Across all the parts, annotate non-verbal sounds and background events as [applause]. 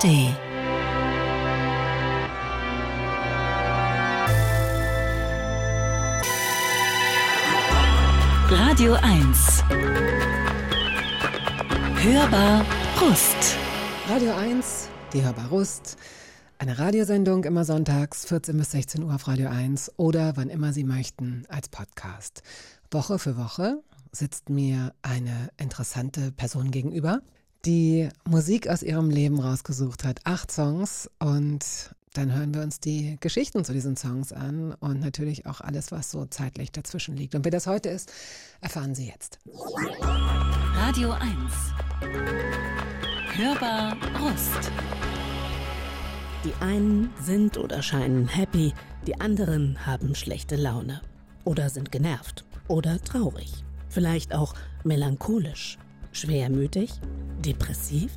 ARD. Radio 1. Hörbar Rust. Radio 1, die Hörbar Rust. Eine Radiosendung immer sonntags 14 bis 16 Uhr auf Radio 1 oder wann immer Sie möchten als Podcast. Woche für Woche sitzt mir eine interessante Person gegenüber, die Musik aus ihrem Leben rausgesucht hat. Acht Songs und dann hören wir uns die Geschichten zu diesen Songs an und natürlich auch alles, was so zeitlich dazwischen liegt. Und wer das heute ist, erfahren Sie jetzt. Radio 1. Hörbar Rust. Die einen sind oder scheinen happy, die anderen haben schlechte Laune oder sind genervt oder traurig, vielleicht auch melancholisch, schwermütig, depressiv.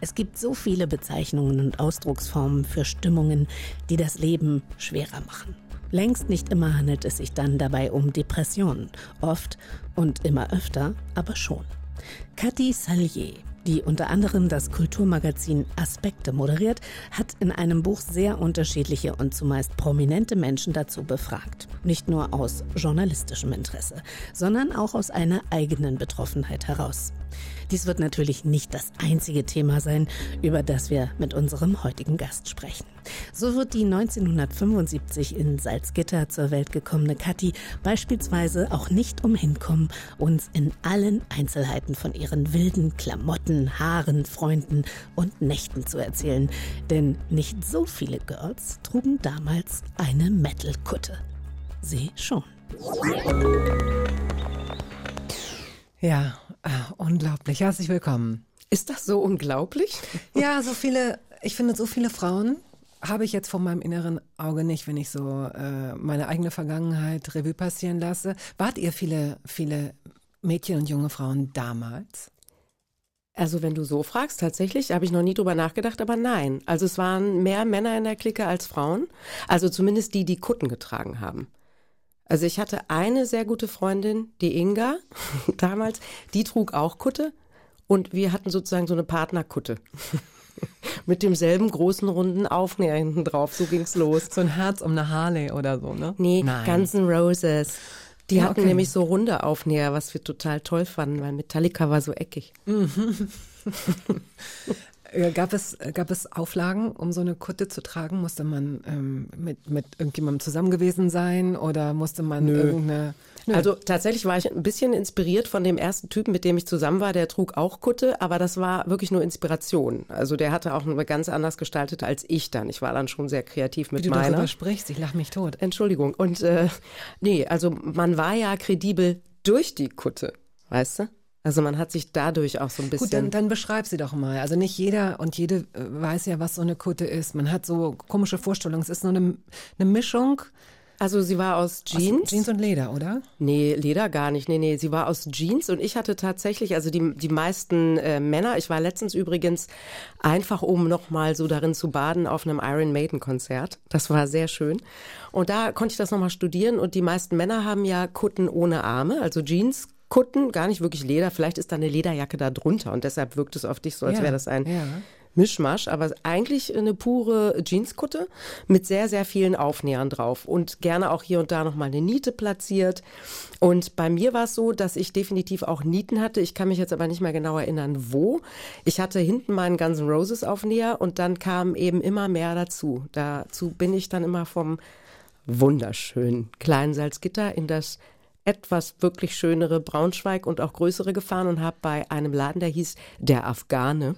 Es gibt so viele Bezeichnungen und Ausdrucksformen für Stimmungen, die das Leben schwerer machen. Längst nicht immer handelt es sich dann dabei um Depressionen, oft und immer öfter aber schon. Cathy Salier die unter anderem das Kulturmagazin Aspekte moderiert, hat in einem Buch sehr unterschiedliche und zumeist prominente Menschen dazu befragt. Nicht nur aus journalistischem Interesse, sondern auch aus einer eigenen Betroffenheit heraus. Dies wird natürlich nicht das einzige Thema sein, über das wir mit unserem heutigen Gast sprechen. So wird die 1975 in Salzgitter zur Welt gekommene Kathi beispielsweise auch nicht umhin kommen, uns in allen Einzelheiten von ihren wilden Klamotten, Haaren, Freunden und Nächten zu erzählen. Denn nicht so viele Girls trugen damals eine Metal-Kutte. Sie schon. Ja, unglaublich. Herzlich willkommen. Ist das so unglaublich? [laughs] Ja, so viele, ich finde, so viele Frauen habe ich jetzt vor meinem inneren Auge nicht, wenn ich so äh, meine eigene Vergangenheit Revue passieren lasse. Wart ihr viele, viele Mädchen und junge Frauen damals? Also wenn du so fragst, tatsächlich habe ich noch nie drüber nachgedacht, aber nein. Also es waren mehr Männer in der Clique als Frauen. Also zumindest die, die Kutten getragen haben. Also ich hatte eine sehr gute Freundin, die Inga, [laughs] damals, die trug auch Kutte und wir hatten sozusagen so eine Partnerkutte. [laughs] Mit demselben großen runden Aufnäher hinten drauf. So ging's los. So ein Herz um eine Harley oder so, ne? Nee, Nein. Guns N' Roses. Die ja, hatten okay. nämlich so runde Aufnäher, was wir total toll fanden, weil Metallica war so eckig. [laughs] Gab es, gab es Auflagen, um so eine Kutte zu tragen? Musste man ähm, mit, mit irgendjemandem zusammen gewesen sein oder musste man Nö. irgendeine. Nö. Also tatsächlich war ich ein bisschen inspiriert von dem ersten Typen, mit dem ich zusammen war. Der trug auch Kutte, aber das war wirklich nur Inspiration. Also der hatte auch eine ganz anders gestaltet als ich dann. Ich war dann schon sehr kreativ mit Wie du meiner. darüber sprichst, ich lach mich tot. Entschuldigung. Und äh, nee, also man war ja kredibel durch die Kutte, weißt du? Also man hat sich dadurch auch so ein bisschen. Gut, dann, dann beschreib sie doch mal. Also nicht jeder und jede äh, weiß ja, was so eine Kutte ist. Man hat so komische Vorstellungen. Es ist nur eine, eine Mischung. Also sie war aus Jeans. Aus Jeans und Leder, oder? Nee, Leder gar nicht. Nee, nee, sie war aus Jeans und ich hatte tatsächlich, also die, die meisten äh, Männer, ich war letztens übrigens einfach, um nochmal so darin zu baden auf einem Iron Maiden Konzert. Das war sehr schön. Und da konnte ich das nochmal studieren und die meisten Männer haben ja Kutten ohne Arme, also Jeans Kutten, gar nicht wirklich Leder. Vielleicht ist da eine Lederjacke da drunter und deshalb wirkt es auf dich so, als ja, wäre das ein ja. Mischmasch, aber eigentlich eine pure Jeanskutte mit sehr, sehr vielen Aufnähern drauf und gerne auch hier und da nochmal eine Niete platziert. Und bei mir war es so, dass ich definitiv auch Nieten hatte. Ich kann mich jetzt aber nicht mehr genau erinnern, wo. Ich hatte hinten meinen Guns N' Roses Aufnäher und dann kam eben immer mehr dazu. Dazu bin ich dann immer vom wunderschönen kleinen Salzgitter in das etwas wirklich schönere Braunschweig und auch größere gefahren und habe bei einem Laden, der hieß Der Afghane.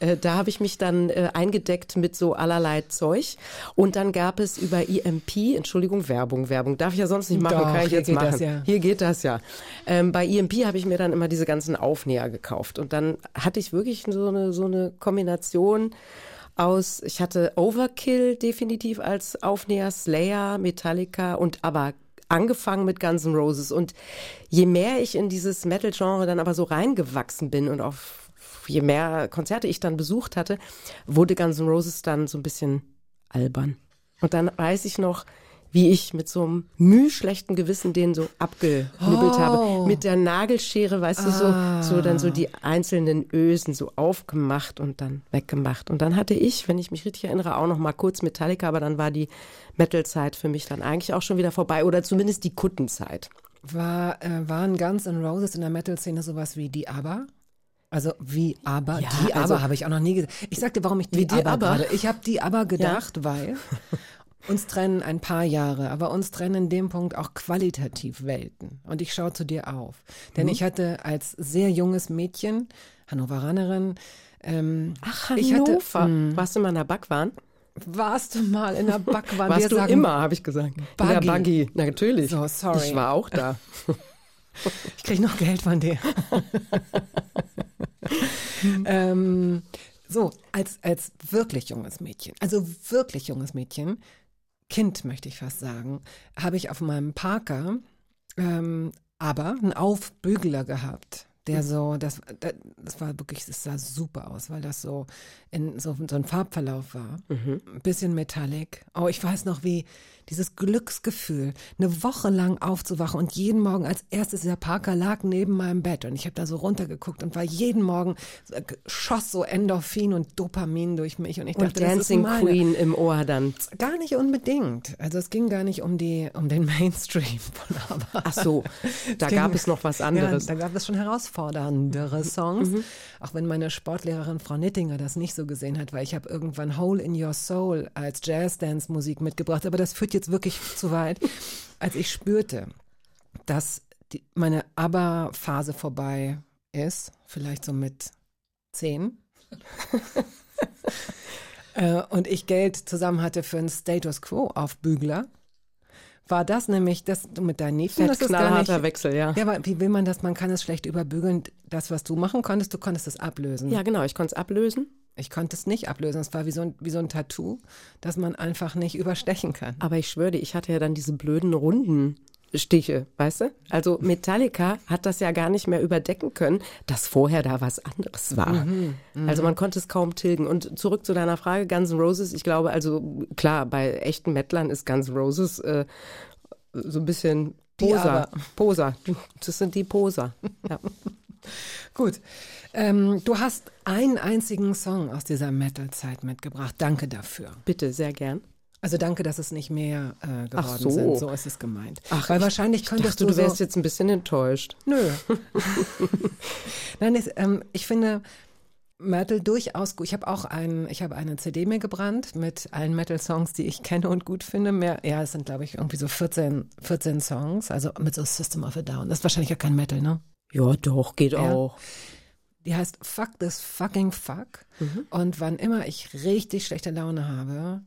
Äh, da habe ich mich dann äh, eingedeckt mit so allerlei Zeug. Und dann gab es über EMP, Entschuldigung, Werbung, Werbung. Darf ich ja sonst nicht machen, Doch, kann ich jetzt machen. Das, ja. Hier geht das ja. Ähm, bei EMP habe ich mir dann immer diese ganzen Aufnäher gekauft. Und dann hatte ich wirklich so eine, so eine Kombination aus, ich hatte Overkill definitiv als Aufnäher, Slayer, Metallica und aber angefangen mit Guns N' Roses. Und je mehr ich in dieses Metal-Genre dann aber so reingewachsen bin und auf je mehr Konzerte ich dann besucht hatte, wurde Guns N' Roses dann so ein bisschen albern. Und dann weiß ich noch, wie ich mit so einem mühschlechten Gewissen den so abgenibbelt Oh. habe. Mit der Nagelschere, weißt du, so, so dann so die einzelnen Ösen so aufgemacht und dann weggemacht. Und dann hatte ich, wenn ich mich richtig erinnere, auch noch mal kurz Metallica, aber dann war die Metal-Zeit für mich dann eigentlich auch schon wieder vorbei oder zumindest die Kuttenzeit. War, äh, waren Guns N' Roses in der Metal-Szene sowas wie die ABBA? Also wie ABBA? Ja, die also- ABBA habe ich auch noch nie gesehen. Ich sagte, warum ich die, Wie die ABBA? gerade. Ich habe die ABBA gedacht, weil [laughs] uns trennen ein paar Jahre, aber uns trennen in dem Punkt auch qualitativ Welten. Und ich schaue zu dir auf. Denn Mhm. ich hatte als sehr junges Mädchen, Hannoveranerin, ähm, Ach, Ich hatte- Hannover. Warst du mal in der Backwaren? warst du mal in der [laughs] Backwaren? Wir Warst du sagen, immer, habe ich gesagt. In der Buggy. Buggy. Na, natürlich. So, sorry. Ich war auch da. [laughs] Ich kriege noch Geld von dir. [laughs] ähm, so, als, als wirklich junges Mädchen, also wirklich junges Mädchen, Kind möchte ich fast sagen, habe ich auf meinem Parker ähm, aber einen Aufbügler gehabt. Der so, das, das das war wirklich, es sah super aus, weil das so in so, so ein Farbverlauf war. Ein bisschen metallic. Oh, ich weiß noch, wie dieses Glücksgefühl, eine Woche lang aufzuwachen und jeden Morgen als erstes dieser Parker lag neben meinem Bett und ich habe da so runtergeguckt und war jeden Morgen, äh, schoss so Endorphin und Dopamin durch mich und ich Und dachte, das ist Dancing meine. Queen im Ohr dann. Gar nicht unbedingt. Also es ging gar nicht um die, um den [laughs] Mainstream von. Ach so, da ging- gab es noch was anderes. Mhm. Ja, da gab es schon herausforderndere Songs. Auch wenn meine Sportlehrerin Frau Nittinger das nicht so gesehen hat, weil ich habe irgendwann Hole in Your Soul als Jazz-Dance-Musik mitgebracht. Aber das führt jetzt wirklich zu weit. Als ich spürte, dass die, meine ABBA-Phase vorbei ist, vielleicht so mit zehn, [laughs] äh, und ich Geld zusammen hatte für einen Status Quo auf Bügler, war das nämlich, dass du mit deinen Neffen, das Fett ist gar nicht, Wechsel, ja. ja, aber wie will man das? Man kann es schlecht überbügeln. Das, was du machen konntest, du konntest es ablösen. Ja, genau, ich konnte es ablösen. Ich konnte es nicht ablösen. Es war wie so, ein, wie so ein Tattoo, das man einfach nicht überstechen kann. Aber ich schwöre dir, ich hatte ja dann diese blöden runden Stiche, weißt du? Also Metallica hat das ja gar nicht mehr überdecken können, dass vorher da was anderes war. Also man konnte es kaum tilgen. Und zurück zu deiner Frage, Guns N' Roses, ich glaube, also klar, bei echten Metlern ist Guns N' Roses äh, so ein bisschen Poser. Poser. Das sind die Poser. Ja. [laughs] Gut. Ähm, du hast einen einzigen Song aus dieser Metal-Zeit mitgebracht. Danke dafür. Bitte, sehr gern. Also danke, dass es nicht mehr äh, geworden Ach so. sind. So ist es gemeint. Ach, Weil ich- wahrscheinlich Ich könntest dachte, du so, wärst jetzt ein bisschen enttäuscht. Nö. [laughs] Nein, es, ähm, ich finde Metal durchaus gut. Ich habe auch ein, ich habe eine CD mir gebrannt mit allen Metal-Songs, die ich kenne und gut finde. Mehr, ja, es sind, glaube ich, irgendwie so 14, 14 Songs, also mit so System of a Down. Das ist wahrscheinlich ja kein Metal, ne? Ja, doch, geht Ja. auch. Die heißt Fuck this fucking fuck. Und wann immer ich richtig schlechte Laune habe,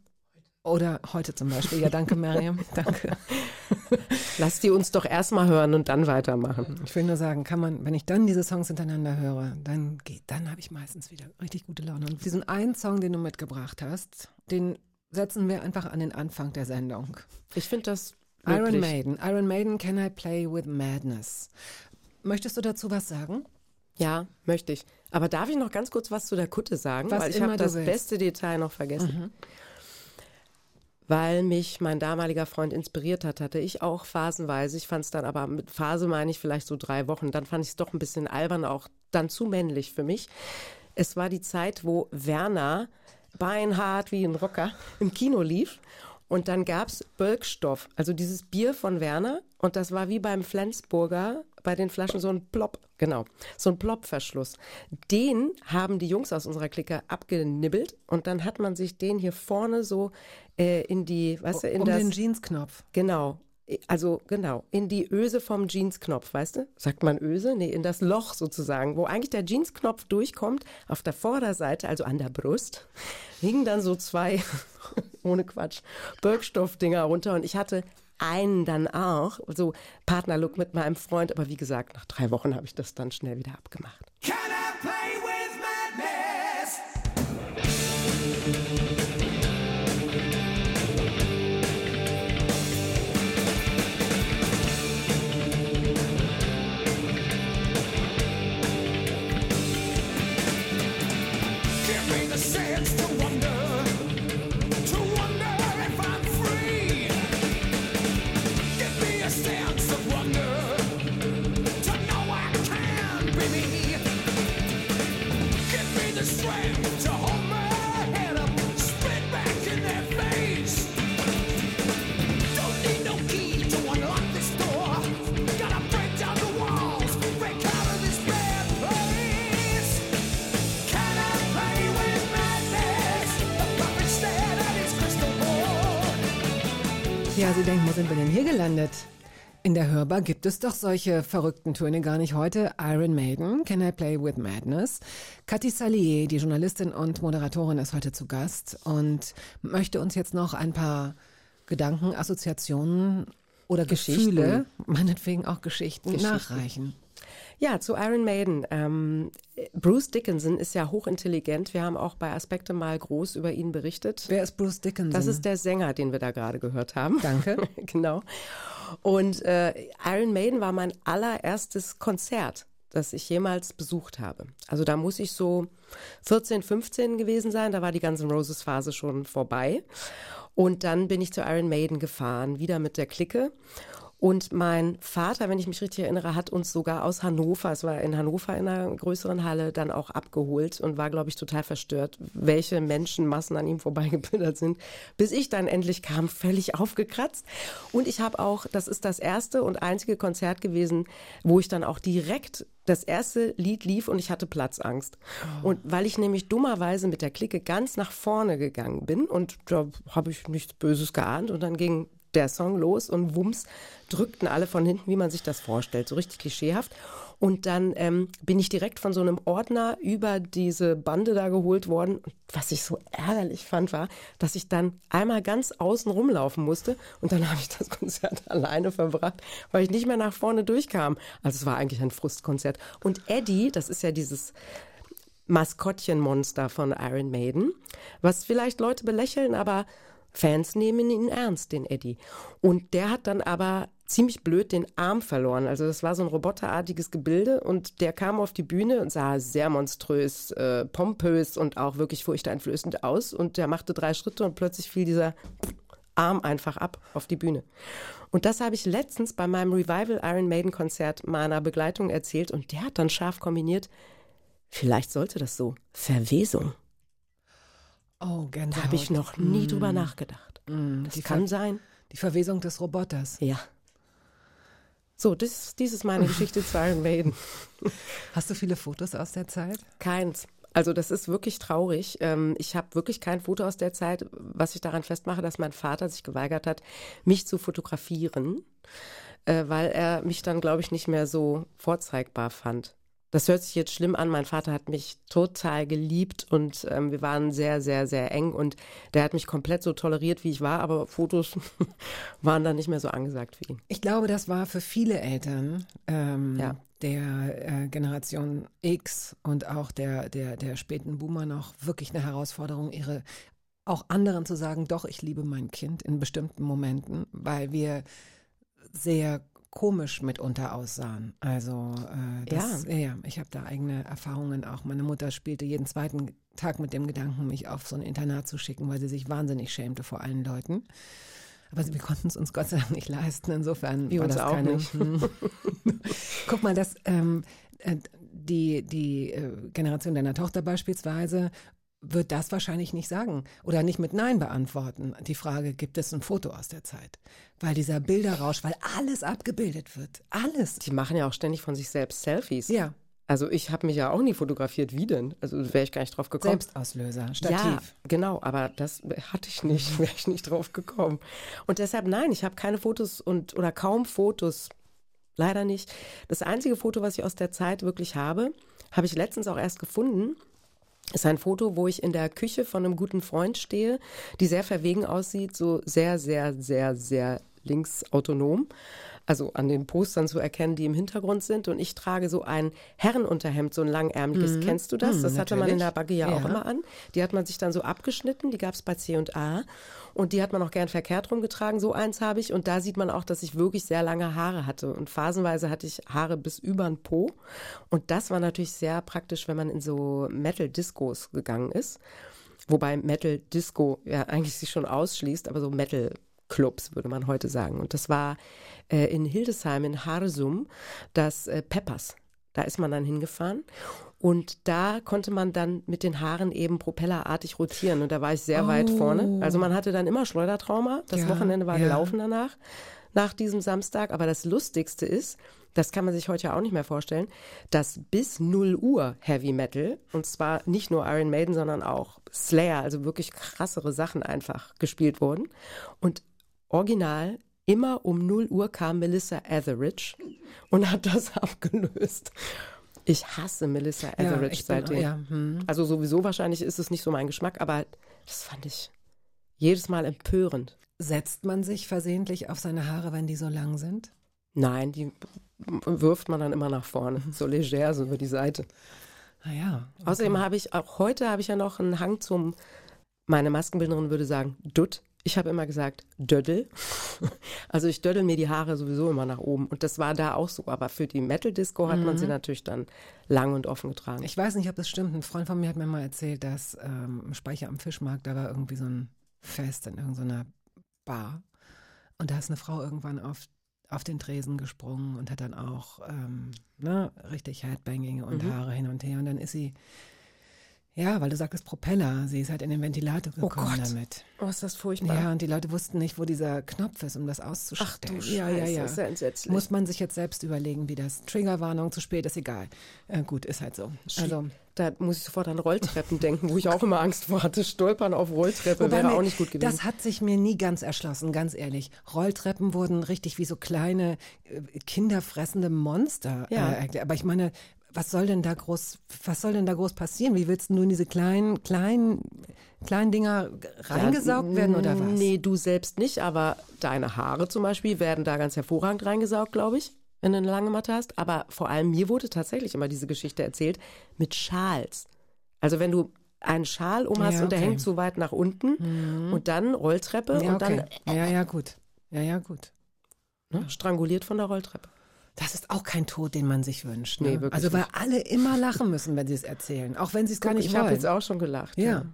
oder heute zum Beispiel, ja, danke, Miriam, [laughs] danke. Lass die uns doch erstmal hören und dann weitermachen. Ich will nur sagen, kann man, wenn ich dann diese Songs hintereinander höre, dann geht, dann habe ich meistens wieder richtig gute Laune. Und diesen einen Song, den du mitgebracht hast, den setzen wir einfach an den Anfang der Sendung. Ich finde das Iron wirklich- Maiden, Iron Maiden, Can I Play with Madness? Möchtest du dazu was sagen? Ja, möchte ich. Aber darf ich noch ganz kurz was zu der Kutte sagen? Was Weil ich habe das willst. Mhm. beste Detail noch vergessen. Weil mich mein damaliger Freund inspiriert hat, hatte ich auch phasenweise. Ich fand es dann aber, mit Phase meine ich vielleicht so drei Wochen. Dann fand ich es doch ein bisschen albern, auch dann zu männlich für mich. Es war die Zeit, wo Werner beinhart wie ein Rocker im Kino lief. Und dann gab's Bölkstoff, also dieses Bier von Werner. Und das war wie beim Flensburger bei den Flaschen so ein Plop, genau, so ein Plopverschluss. Den haben die Jungs aus unserer Clique abgenibbelt und dann hat man sich den hier vorne so äh, in die, weißt du, in um das, den Jeansknopf. genau, also genau, in die Öse vom Jeansknopf, weißt du? Sagt man Öse? Nee, in das Loch sozusagen, wo eigentlich der Jeansknopf durchkommt. Auf der Vorderseite, also an der Brust, hingen dann so zwei, [laughs] ohne Quatsch, Birkstoff-Dinger runter und ich hatte einen dann auch, so Partnerlook mit meinem Freund, aber wie gesagt, nach drei Wochen habe ich das dann schnell wieder abgemacht. Ja, Sie denken, wo sind wir denn hier gelandet? In der Hörbar gibt es doch solche verrückten Töne gar nicht heute. Iron Maiden, Can I Play With Madness? Cathy Salier, die Journalistin und Moderatorin, ist heute zu Gast und möchte uns jetzt noch ein paar Gedanken, Assoziationen oder Geschichten. Gefühle, [laughs] meinetwegen auch Geschichten, Geschichten. nachreichen. Ja, zu Iron Maiden. Ähm, Bruce Dickinson ist ja hochintelligent. Wir haben auch bei Aspekte mal groß über ihn berichtet. Wer ist Bruce Dickinson? Das ist der Sänger, den wir da gerade gehört haben. Danke. [laughs] genau. Und äh, Iron Maiden war mein allererstes Konzert, das ich jemals besucht habe. Also da muss ich so 14, 15 gewesen sein. Da war die ganze Roses Phase schon vorbei. Und dann bin ich zu Iron Maiden gefahren, wieder mit der Clique. Und mein Vater, wenn ich mich richtig erinnere, hat uns sogar aus Hannover, es war in Hannover in einer größeren Halle, dann auch abgeholt und war, glaube ich, total verstört, welche Menschenmassen an ihm vorbeigebildet sind, bis ich dann endlich kam, völlig aufgekratzt. Und ich habe auch, das ist das erste und einzige Konzert gewesen, wo ich dann auch direkt das erste Lied lief und ich hatte Platzangst. Und weil ich nämlich dummerweise mit der Clique ganz nach vorne gegangen bin und da habe ich nichts Böses geahnt und dann ging der Song los und wumms drückten alle von hinten, wie man sich das vorstellt, so richtig klischeehaft. Und dann ähm, bin ich direkt von so einem Ordner über diese Bande da geholt worden. Und was ich so ärgerlich fand, war, dass ich dann einmal ganz außen rumlaufen musste und dann [laughs] habe ich das Konzert alleine verbracht, weil ich nicht mehr nach vorne durchkam. Also es war eigentlich ein Frustkonzert. Und Eddie, das ist ja dieses Maskottchenmonster von Iron Maiden, was vielleicht Leute belächeln, aber Fans nehmen ihn ernst, den Eddie. Und der hat dann aber ziemlich blöd den Arm verloren. Also das war so ein roboterartiges Gebilde und der kam auf die Bühne und sah sehr monströs, äh, pompös und auch wirklich furchteinflößend aus. Und der machte drei Schritte und plötzlich fiel dieser Arm einfach ab auf die Bühne. Und das habe ich letztens bei meinem Revival Iron Maiden Konzert meiner Begleitung erzählt und der hat dann scharf kombiniert, vielleicht sollte das so, Verwesung. Oh, Da Gänsehaut. habe ich noch nie drüber nachgedacht. Mm, Das die, kann Ver sein. die Verwesung des Roboters. Ja. So, das, dies ist meine [laughs] Geschichte zu Iron Maiden. Hast du viele Fotos aus der Zeit? Keins. Also das ist wirklich traurig. Ähm, Ich habe wirklich kein Foto aus der Zeit, was ich daran festmache, dass mein Vater sich geweigert hat, mich zu fotografieren, äh, weil er mich dann, glaube ich, nicht mehr so vorzeigbar fand. Das hört sich jetzt schlimm an. Mein Vater hat mich total geliebt und ähm, wir waren sehr, sehr, sehr eng und der hat mich komplett so toleriert, wie ich war, aber Fotos [laughs] waren dann nicht mehr so angesagt für ihn. Ich glaube, das war für viele Eltern ähm, Ja. der äh, Generation X und auch der, der, der späten Boomer noch wirklich eine Herausforderung, ihre auch anderen zu sagen, doch, ich liebe mein Kind in bestimmten Momenten, weil wir sehr komisch mitunter aussahen. Also äh, das, ja. ja, ich habe da eigene Erfahrungen auch. Meine Mutter spielte jeden zweiten Tag mit dem Gedanken, mich auf so ein Internat zu schicken, weil sie sich wahnsinnig schämte vor allen Leuten. Aber wir konnten es uns Gott sei Dank nicht leisten. Insofern Wir war das auch keine. nicht. [laughs] Guck mal, das ähm, äh, die die äh, Generation deiner Tochter beispielsweise wird das wahrscheinlich nicht sagen oder nicht mit Nein beantworten. Die Frage, gibt es ein Foto aus der Zeit? Weil dieser Bilderrausch, weil alles abgebildet wird. Alles. Die machen ja auch ständig von sich selbst Selfies. Ja, Also ich habe mich ja auch nie fotografiert. Wie denn? Also wäre ich gar nicht drauf gekommen. Selbstauslöser, Stativ. Ja, genau, aber das hatte ich nicht, [laughs] wäre ich nicht drauf gekommen. Und deshalb nein, ich habe keine Fotos und oder kaum Fotos. Leider nicht. Das einzige Foto, was ich aus der Zeit wirklich habe, habe ich letztens auch erst gefunden. Ist ein Foto, wo ich in der Küche von einem guten Freund stehe, die sehr verwegen aussieht, so sehr, sehr, sehr, sehr linksautonom. Also an den Postern zu erkennen, die im Hintergrund sind. Und ich trage so ein Herrenunterhemd, so ein langärmliches. Kennst du das? Mhm, das hatte man in natürlich. der Bagge ja, auch immer an. Die hat man sich dann so abgeschnitten, die gab es bei C und A. Und die hat man auch gern verkehrt rumgetragen. So eins habe ich. Und da sieht man auch, dass ich wirklich sehr lange Haare hatte. Und phasenweise hatte ich Haare bis über den Po. Und das war natürlich sehr praktisch, wenn man in so Metal-Discos gegangen ist. Wobei Metal Disco ja eigentlich sich schon ausschließt, aber so Metal Clubs würde man heute sagen. Und das war äh, in Hildesheim in Harsum das äh, Peppers. Da ist man dann hingefahren und da konnte man dann mit den Haaren eben propellerartig rotieren und da war ich sehr weit vorne. Also man hatte dann immer Schleudertrauma. Das Ja, Wochenende war ja. gelaufen danach, nach diesem Samstag. Aber das Lustigste ist, das kann man sich heute ja auch nicht mehr vorstellen, dass bis 0 Uhr Heavy Metal, und zwar nicht nur Iron Maiden, sondern auch Slayer, also wirklich krassere Sachen einfach gespielt wurden. Und original immer um 0 Uhr kam Melissa Etheridge und hat das [laughs] abgelöst. Ich hasse Melissa Etheridge bin- seitdem. ja, hm. Also sowieso wahrscheinlich ist es nicht so mein Geschmack, aber das fand ich jedes Mal empörend. Setzt man sich versehentlich auf seine Haare, wenn die so lang sind? Nein, die wirft man dann immer nach vorne, so leger, so über die Seite. Naja. Außerdem habe ich, auch heute habe ich ja noch einen Hang zum, meine Maskenbildnerin würde sagen, Dutt. Ich habe immer gesagt, Döddel. [laughs] Also ich döddel mir die Haare sowieso immer nach oben. Und das war da auch so. Aber für die Metal-Disco hat man sie natürlich dann lang und offen getragen. Ich weiß nicht, ob das stimmt. Ein Freund von mir hat mir mal erzählt, dass ähm, im Speicher am Fischmarkt, da war irgendwie so ein Fest in irgendeiner Bar. Und da ist eine Frau irgendwann auf, auf den Tresen gesprungen und hat dann auch ähm, ne, richtig Headbanging und Mhm. Haare hin und her. Und dann ist sie, ja, weil du sagtest Propeller, sie ist halt in den Ventilator Oh gekommen Gott. damit. oh, ist das furchtbar. Ja, und die Leute wussten nicht, wo dieser Knopf ist, um das Ach auszustellen. du ja, ja, Scheiße, ja. ist ja entsetzlich. Muss man sich jetzt selbst überlegen, wie das Triggerwarnung zu spät ist, egal. Äh, gut, ist halt so. Also, da muss ich sofort an Rolltreppen denken, wo ich auch immer Angst vor hatte. Stolpern auf Rolltreppe wäre mir- auch nicht gut gewesen. Das hat sich mir nie ganz erschlossen, ganz ehrlich. Rolltreppen wurden richtig wie so kleine, äh, kinderfressende Monster. Ja. Äh, aber ich meine, was soll denn da groß, was soll denn da groß passieren? Wie willst du nun diese kleinen, kleinen, kleinen Dinger reingesaugt werden oder was? Nee, du selbst nicht, aber deine Haare zum Beispiel werden da ganz hervorragend reingesaugt, glaube ich, wenn du eine lange Matte hast. Aber vor allem mir wurde tatsächlich immer diese Geschichte erzählt mit Schals. Also wenn du einen Schal um hast Ja, und der okay. Mhm. hängt so weit nach unten und dann Rolltreppe Ja, und okay. dann ja, ja, gut. Ja, ja, gut. ne, stranguliert von der Rolltreppe. Das ist auch kein Tod, den man sich wünscht. Ne? Nee, wirklich also, weil nicht. alle immer lachen müssen, wenn sie es erzählen. Auch wenn sie es gar nicht ich habe wollen. jetzt auch schon gelacht. Ja.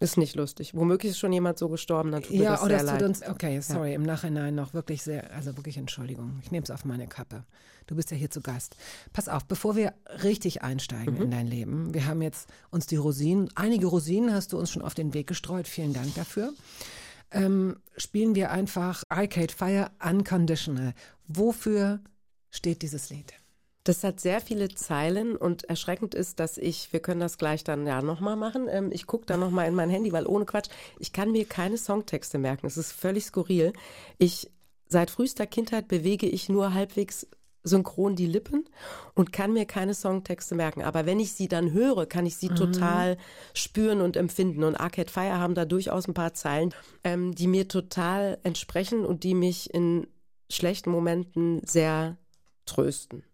Ist nicht lustig. Womöglich ist schon jemand so gestorben, dann tut mir Ja, das oder sehr es tut leid. uns, okay, sorry, im Nachhinein noch wirklich sehr, also wirklich Entschuldigung. Ich nehme es auf meine Kappe. Du bist ja hier zu Gast. Pass auf, bevor wir richtig einsteigen Mhm. in dein Leben, wir haben jetzt uns die Rosinen, einige Rosinen hast du uns schon auf den Weg gestreut, vielen Dank dafür. Ähm, spielen wir einfach Arcade Fire Unconditional. Wofür steht dieses Lied? Das hat sehr viele Zeilen und erschreckend ist, dass ich, wir können das gleich dann ja nochmal machen, ähm, ich gucke dann nochmal in mein Handy, weil ohne Quatsch, ich kann mir keine Songtexte merken. Es ist völlig skurril. Ich, seit frühester Kindheit bewege ich nur halbwegs synchron die Lippen und kann mir keine Songtexte merken. Aber wenn ich sie dann höre, kann ich sie total spüren und empfinden. Und Arcade Fire haben da durchaus ein paar Zeilen, ähm, die mir total entsprechen und die mich in schlechten Momenten sehr trösten.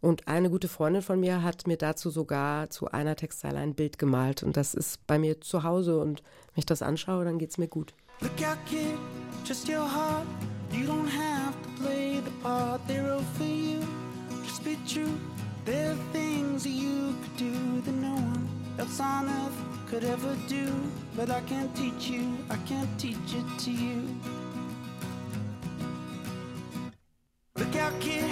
Und eine gute Freundin von mir hat mir dazu sogar zu einer Textzeile ein Bild gemalt. Und das ist bei mir zu Hause. Und wenn ich das anschaue, dann geht's mir gut. Look out, kid, just your heart. You don't have to play the part they wrote for you. Just be true. There are things you could do that no one else on earth could ever do. But I can't teach you, I can't teach it to you. Look out, kid,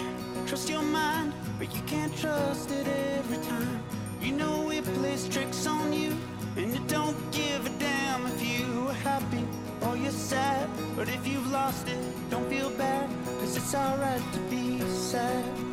trust your mind, but you can't trust it every time. You know it plays tricks on you, and it don't give a damn if you are happy or you're sad. But if you've lost it, don't feel bad, cause it's alright to be sad.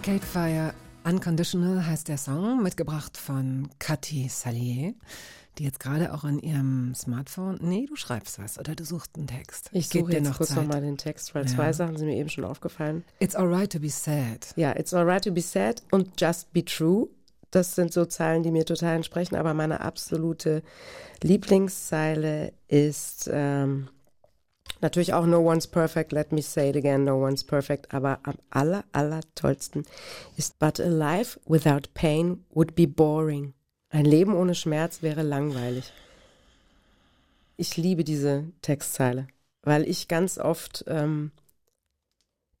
Arcade Fire Unconditional heißt der Song, mitgebracht von Cathy Salier, die jetzt gerade auch an ihrem Smartphone. Nee, du schreibst was oder du suchst einen Text. Ich suche dir jetzt noch kurz nochmal den Text, weil Ja. zwei Sachen sind mir eben schon aufgefallen. It's alright to be sad. Ja, It's Alright to be sad und Just be true. Das sind so Zeilen, die mir total entsprechen, aber meine absolute Lieblingszeile ist ähm, natürlich auch No one's perfect, let me say it again, no one's perfect, aber am aller, aller tollsten ist But a life without pain would be boring. Ein Leben ohne Schmerz wäre langweilig. Ich liebe diese Textzeile, weil ich ganz oft ähm,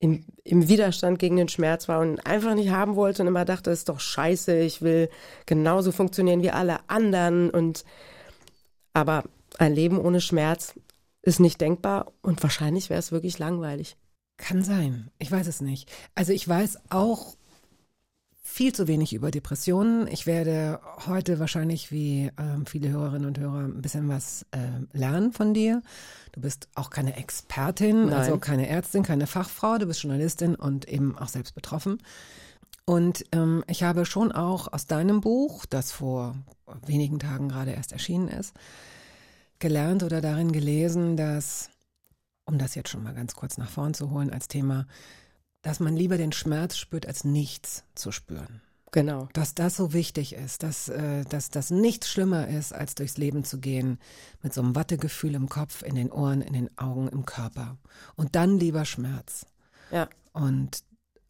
im, im Widerstand gegen den Schmerz war und einfach nicht haben wollte und immer dachte, ist doch scheiße, ich will genauso funktionieren wie alle anderen und aber ein Leben ohne Schmerz ist nicht denkbar und wahrscheinlich wäre es wirklich langweilig. Kann sein. Ich weiß es nicht. Also ich weiß auch viel zu wenig über Depressionen. Ich werde heute wahrscheinlich wie ähm, viele Hörerinnen und Hörer ein bisschen was äh, lernen von dir. Du bist auch keine Expertin, Nein. also keine Ärztin, keine Fachfrau. Du bist Journalistin und eben auch selbst betroffen. Und ähm, ich habe schon auch aus deinem Buch, das vor wenigen Tagen gerade erst erschienen ist, gelernt oder darin gelesen, dass, um das jetzt schon mal ganz kurz nach vorn zu holen als Thema, dass man lieber den Schmerz spürt, als nichts zu spüren. Genau. Dass das so wichtig ist, dass, äh, dass das nichts schlimmer ist, als durchs Leben zu gehen mit so einem Wattegefühl im Kopf, in den Ohren, in den Augen, im Körper. Und dann lieber Schmerz. Ja. Und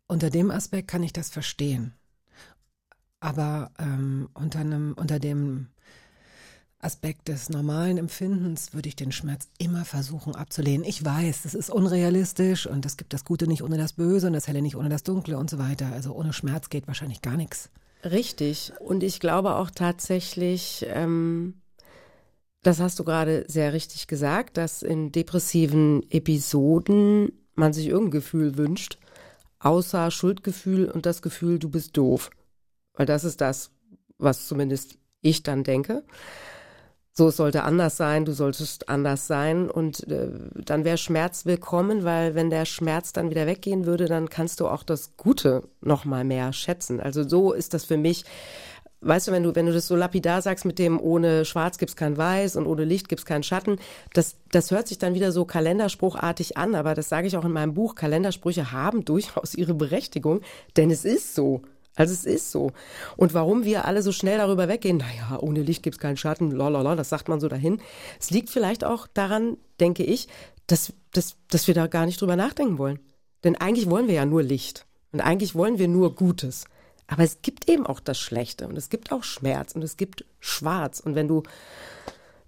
unter dem Aspekt kann ich das verstehen. Aber ähm, unter, einem, unter dem Aspekt des normalen Empfindens würde ich den Schmerz immer versuchen abzulehnen. Ich weiß, das ist unrealistisch und es gibt das Gute nicht ohne das Böse und das Helle nicht ohne das Dunkle und so weiter. Also ohne Schmerz geht wahrscheinlich gar nichts. Richtig. Und ich glaube auch tatsächlich, ähm, das hast du gerade sehr richtig gesagt, dass in depressiven Episoden man sich irgendein Gefühl wünscht, außer Schuldgefühl und das Gefühl, du bist doof. Weil das ist das, was zumindest ich dann denke. So, es sollte anders sein, du solltest anders sein und äh, dann wäre Schmerz willkommen, weil wenn der Schmerz dann wieder weggehen würde, dann kannst du auch das Gute noch mal mehr schätzen. Also so ist das für mich. Weißt du, wenn du wenn du das so lapidar sagst mit dem ohne Schwarz gibt's kein Weiß und ohne Licht gibt's keinen Schatten, das das hört sich dann wieder so kalenderspruchartig an, aber das sage ich auch in meinem Buch. Kalendersprüche haben [laughs] durchaus ihre Berechtigung, denn es ist so. Also es ist so. Und warum wir alle so schnell darüber weggehen, naja, ohne Licht gibt's keinen Schatten, lalala, das sagt man so dahin. Es liegt vielleicht auch daran, denke ich, dass, dass, dass wir da gar nicht drüber nachdenken wollen. Denn eigentlich wollen wir ja nur Licht. Und eigentlich wollen wir nur Gutes. Aber es gibt eben auch das Schlechte und es gibt auch Schmerz und es gibt Schwarz. Und wenn du,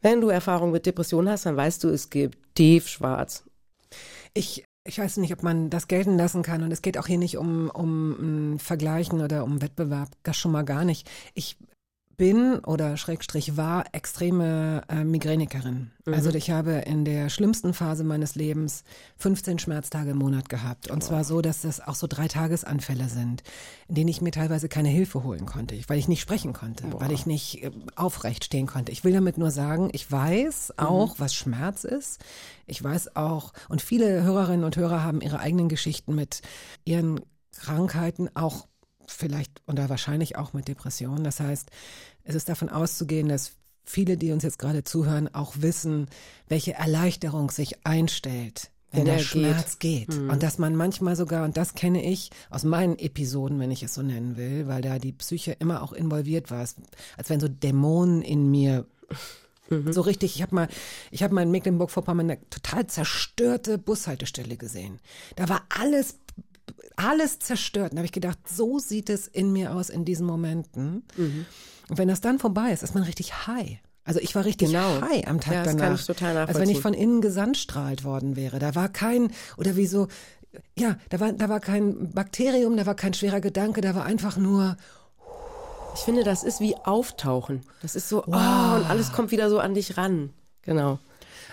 wenn du Erfahrung mit Depressionen hast, dann weißt du, es gibt tiefschwarz. Ich ich weiß nicht, ob man das gelten lassen kann. Und es geht auch hier nicht um, um Vergleichen oder um Wettbewerb. Das schon mal gar nicht. Ich bin oder Schrägstrich war extreme äh, Migränikerin. Mhm. Also ich habe in der schlimmsten Phase meines Lebens 15 Schmerztage im Monat gehabt. Und zwar so, dass das auch so drei Tagesanfälle sind, in denen ich mir teilweise keine Hilfe holen konnte, weil ich nicht sprechen konnte, Boah. weil ich nicht äh, aufrecht stehen konnte. Ich will damit nur sagen, ich weiß auch, was Schmerz ist. Ich weiß auch, und viele Hörerinnen und Hörer haben ihre eigenen Geschichten mit ihren Krankheiten, auch vielleicht oder wahrscheinlich auch mit Depressionen. Das heißt, es ist davon auszugehen, dass viele, die uns jetzt gerade zuhören, auch wissen, welche Erleichterung sich einstellt, wenn, Wenn der er geht. Schmerz geht. Und dass man manchmal sogar, und das kenne ich aus meinen Episoden, wenn ich es so nennen will, weil da die Psyche immer auch involviert war, als wenn so Dämonen in mir so richtig, ich habe mal, ich habe mal in Mecklenburg-Vorpommern eine total zerstörte Bushaltestelle gesehen. Da war alles, alles zerstört. Und da habe ich gedacht, so sieht es in mir aus in diesen Momenten. Und wenn das dann vorbei ist, ist man richtig high. Also ich war richtig Genau. high am Tag Ja, das danach. kann ich total als wenn ich von innen gesandstrahlt worden wäre. Da war kein, oder wie so, ja, da war, da war kein Bakterium, da war kein schwerer Gedanke, da war einfach nur, Ich finde, das ist wie Auftauchen. Das ist so, oh, Wow. und alles kommt wieder so an dich ran. Genau.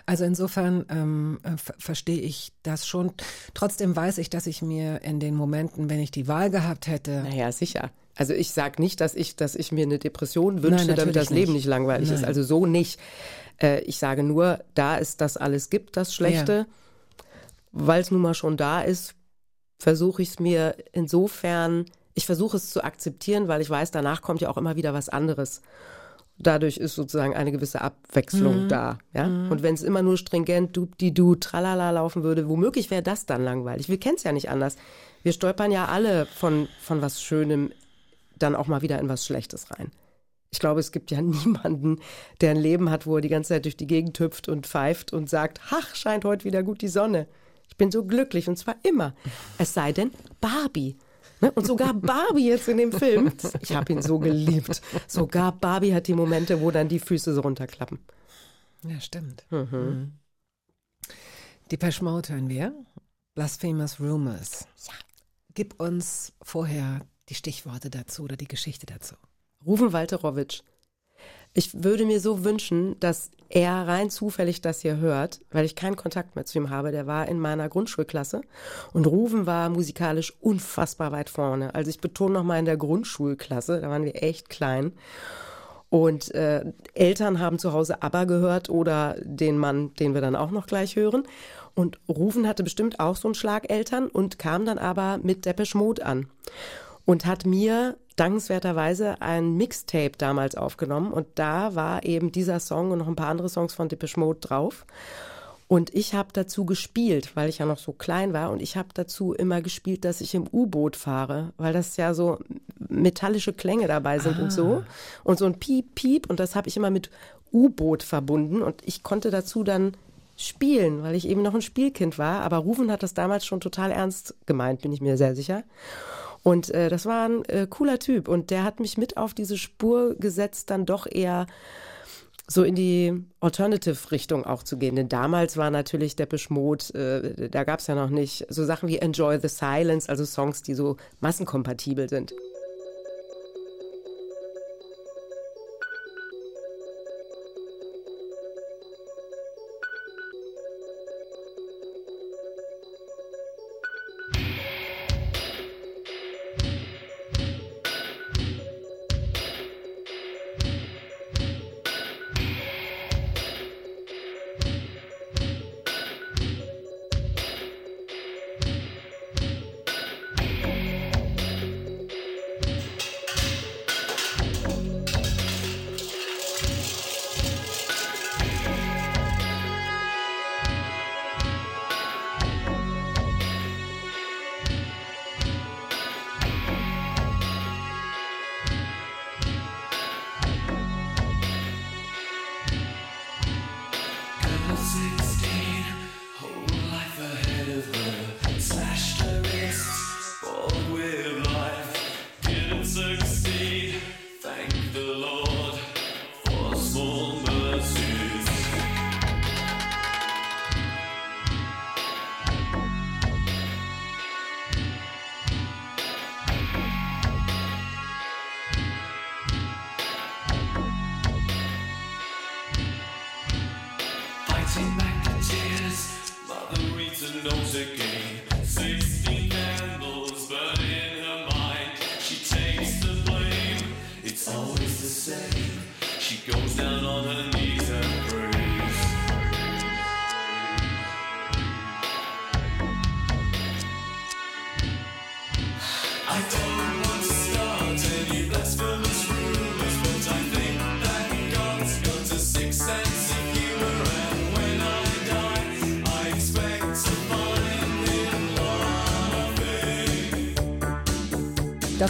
Also insofern ähm, äh, ver verstehe ich das schon. Trotzdem weiß ich, dass ich mir in den Momenten, wenn ich die Wahl gehabt hätte, Naja, sicher. Also ich sag nicht, dass ich, dass ich mir eine Depression wünsche, Nein, damit das Leben nicht. nicht langweilig ist. Nein. Also so nicht. Äh, ich sage nur, da es das alles gibt, das Schlechte, weil es nun mal schon da ist, versuche ich es mir insofern, ich versuche es zu akzeptieren, weil ich weiß, danach kommt ja auch immer wieder was anderes. Dadurch ist sozusagen eine gewisse Abwechslung da. Ja? Und wenn es immer nur stringent, du, die du, tralala laufen würde, womöglich wäre das dann langweilig. Wir kennen es ja nicht anders. Wir stolpern ja alle von, von was Schönem dann auch mal wieder in was Schlechtes rein. Ich glaube, es gibt ja [laughs] niemanden, der ein Leben hat, wo er die ganze Zeit durch die Gegend hüpft und pfeift und sagt, ach, scheint heute wieder gut die Sonne. Ich bin so glücklich und zwar immer. Es sei denn Barbie. Ne? Und sogar Barbie jetzt in dem Film. Ich habe ihn so geliebt. Sogar Barbie hat die Momente, wo dann die Füße so runterklappen. ja stimmt. Mhm. Die Mode hören wir. Blasphemous Rumors. Ja. Gib uns vorher die Stichworte dazu oder die Geschichte dazu. Rufen Walterowitsch. Ich würde mir so wünschen, dass er rein zufällig das hier hört, weil ich keinen Kontakt mehr zu ihm habe. Der war in meiner Grundschulklasse und Rufen war musikalisch unfassbar weit vorne. Also ich betone nochmal in der Grundschulklasse, da waren wir echt klein. Und äh, Eltern haben zu Hause ABBA gehört oder den Mann, den wir dann auch noch gleich hören. Und Rufen hatte bestimmt auch so einen Schlageltern und kam dann aber mit Depeche Mode an und hat mir dankenswerterweise ein Mixtape damals aufgenommen und da war eben dieser Song und noch ein paar andere Songs von Depeche Mode drauf. Und ich habe dazu gespielt, weil ich ja noch so klein war und ich habe dazu immer gespielt, dass ich im U-Boot fahre, weil das ja so metallische Klänge dabei sind ah. und so und so ein Piep Piep und das habe ich immer mit U-Boot verbunden und ich konnte dazu dann spielen, weil ich eben noch ein Spielkind war, aber Rufen hat das damals schon total ernst gemeint, bin ich mir sehr sicher. Und äh, das war ein äh, cooler Typ und der hat mich mit auf diese Spur gesetzt, dann doch eher so in die Alternative-Richtung auch zu gehen. Denn damals war natürlich der Mode, äh, da gab es ja noch nicht so Sachen wie Enjoy the Silence, also Songs, die so massenkompatibel sind.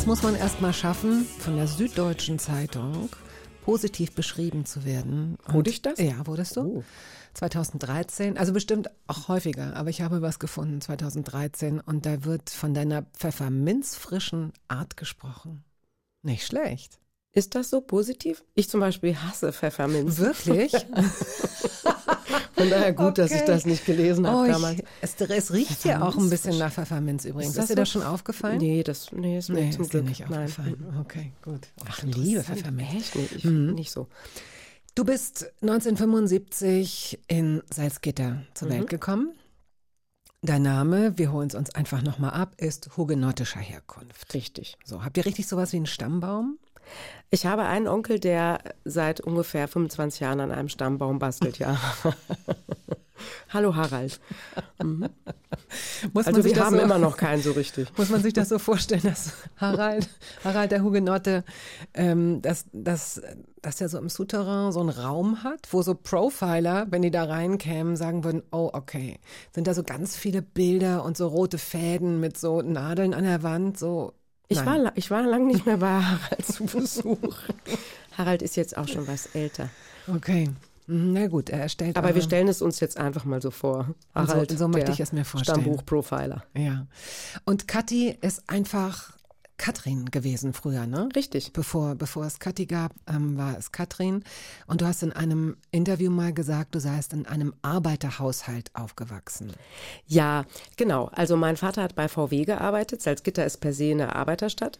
Muss man erst mal schaffen, von der Süddeutschen Zeitung positiv beschrieben zu werden. Wurde ich das? Ja, wurdest du. Oh. 2013, also bestimmt auch häufiger, aber ich habe was gefunden 2013 und da wird von deiner pfefferminzfrischen Art gesprochen. Nicht schlecht. Ist das so positiv? Ich zum Beispiel hasse Pfefferminz. Wirklich? [laughs] Von daher gut, okay. dass ich das nicht gelesen habe oh, damals. Es, es, riecht ja auch ein bisschen nach Pfefferminz übrigens. Ist, ist dir das schon aufgefallen? Nee, das nee, ist mir nee, zum ist Glück nicht aufgefallen. Nein. Okay, gut. Ach, ich liebe Pfefferminz. Nee, ich mhm. nicht so. Du bist 1975 in Salzgitter zur mhm. Welt gekommen. Dein Name, wir holen es uns einfach nochmal ab, ist hugenottischer Herkunft. Richtig. So, habt ihr richtig sowas wie einen Stammbaum? Ich habe einen Onkel, der seit ungefähr 25 Jahren an einem Stammbaum bastelt, ja. [laughs] Hallo Harald. Mhm. [laughs] also wir haben so, immer noch keinen so richtig. [laughs] Muss man sich das so vorstellen, dass Harald, Harald der Hugenotte, ähm, dass, dass, dass er so im Souterrain so einen Raum hat, wo so Profiler, wenn die da reinkämen, sagen würden, oh okay, sind da so ganz viele Bilder und so rote Fäden mit so Nadeln an der Wand, so ich war, ich war lange nicht mehr bei [laughs] Harald zu Besuch. Harald ist jetzt auch schon was älter. Okay. Mhm, na gut, er erstellt. Aber wir stellen es uns jetzt einfach mal so vor. Harald, so, so möchte ich es mir vorstellen. Stammbuchprofiler. Ja. Und Kathi ist einfach Katrin gewesen früher, ne? Richtig. Bevor, bevor es Kathi gab, ähm, war es Katrin. Und du hast in einem Interview mal gesagt, du seist in einem Arbeiterhaushalt aufgewachsen. Ja, genau. Also mein Vater hat bei VW gearbeitet. Salzgitter ist per se eine Arbeiterstadt.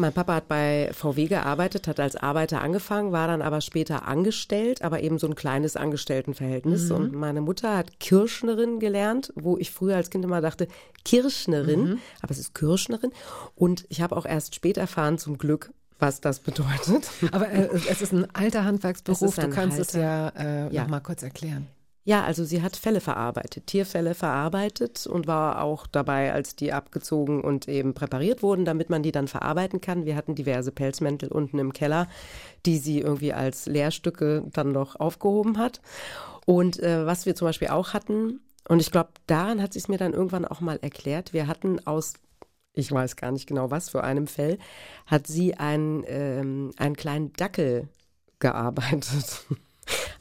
Mein Papa hat bei VW gearbeitet, hat als Arbeiter angefangen, war dann aber später angestellt, aber eben so ein kleines Angestelltenverhältnis. Und meine Mutter hat Kirschnerin gelernt, wo ich früher als Kind immer dachte, Kirschnerin, aber es ist Kirschnerin. Und ich habe auch erst später erfahren, zum Glück, was das bedeutet. Aber äh, es ist ein alter Handwerksberuf, du kannst es ja, alter- äh, Ja. noch mal kurz erklären. Ja, also sie hat Fälle verarbeitet, Tierfälle verarbeitet und war auch dabei, als die abgezogen und eben präpariert wurden, damit man die dann verarbeiten kann. Wir hatten diverse Pelzmäntel unten im Keller, die sie irgendwie als Lehrstücke dann noch aufgehoben hat. Und äh, was wir zum Beispiel auch hatten, und ich glaube, daran hat sie es mir dann irgendwann auch mal erklärt, wir hatten aus ich weiß gar nicht genau was für einem Fell, hat sie einen, ähm, einen kleinen Dackel gearbeitet.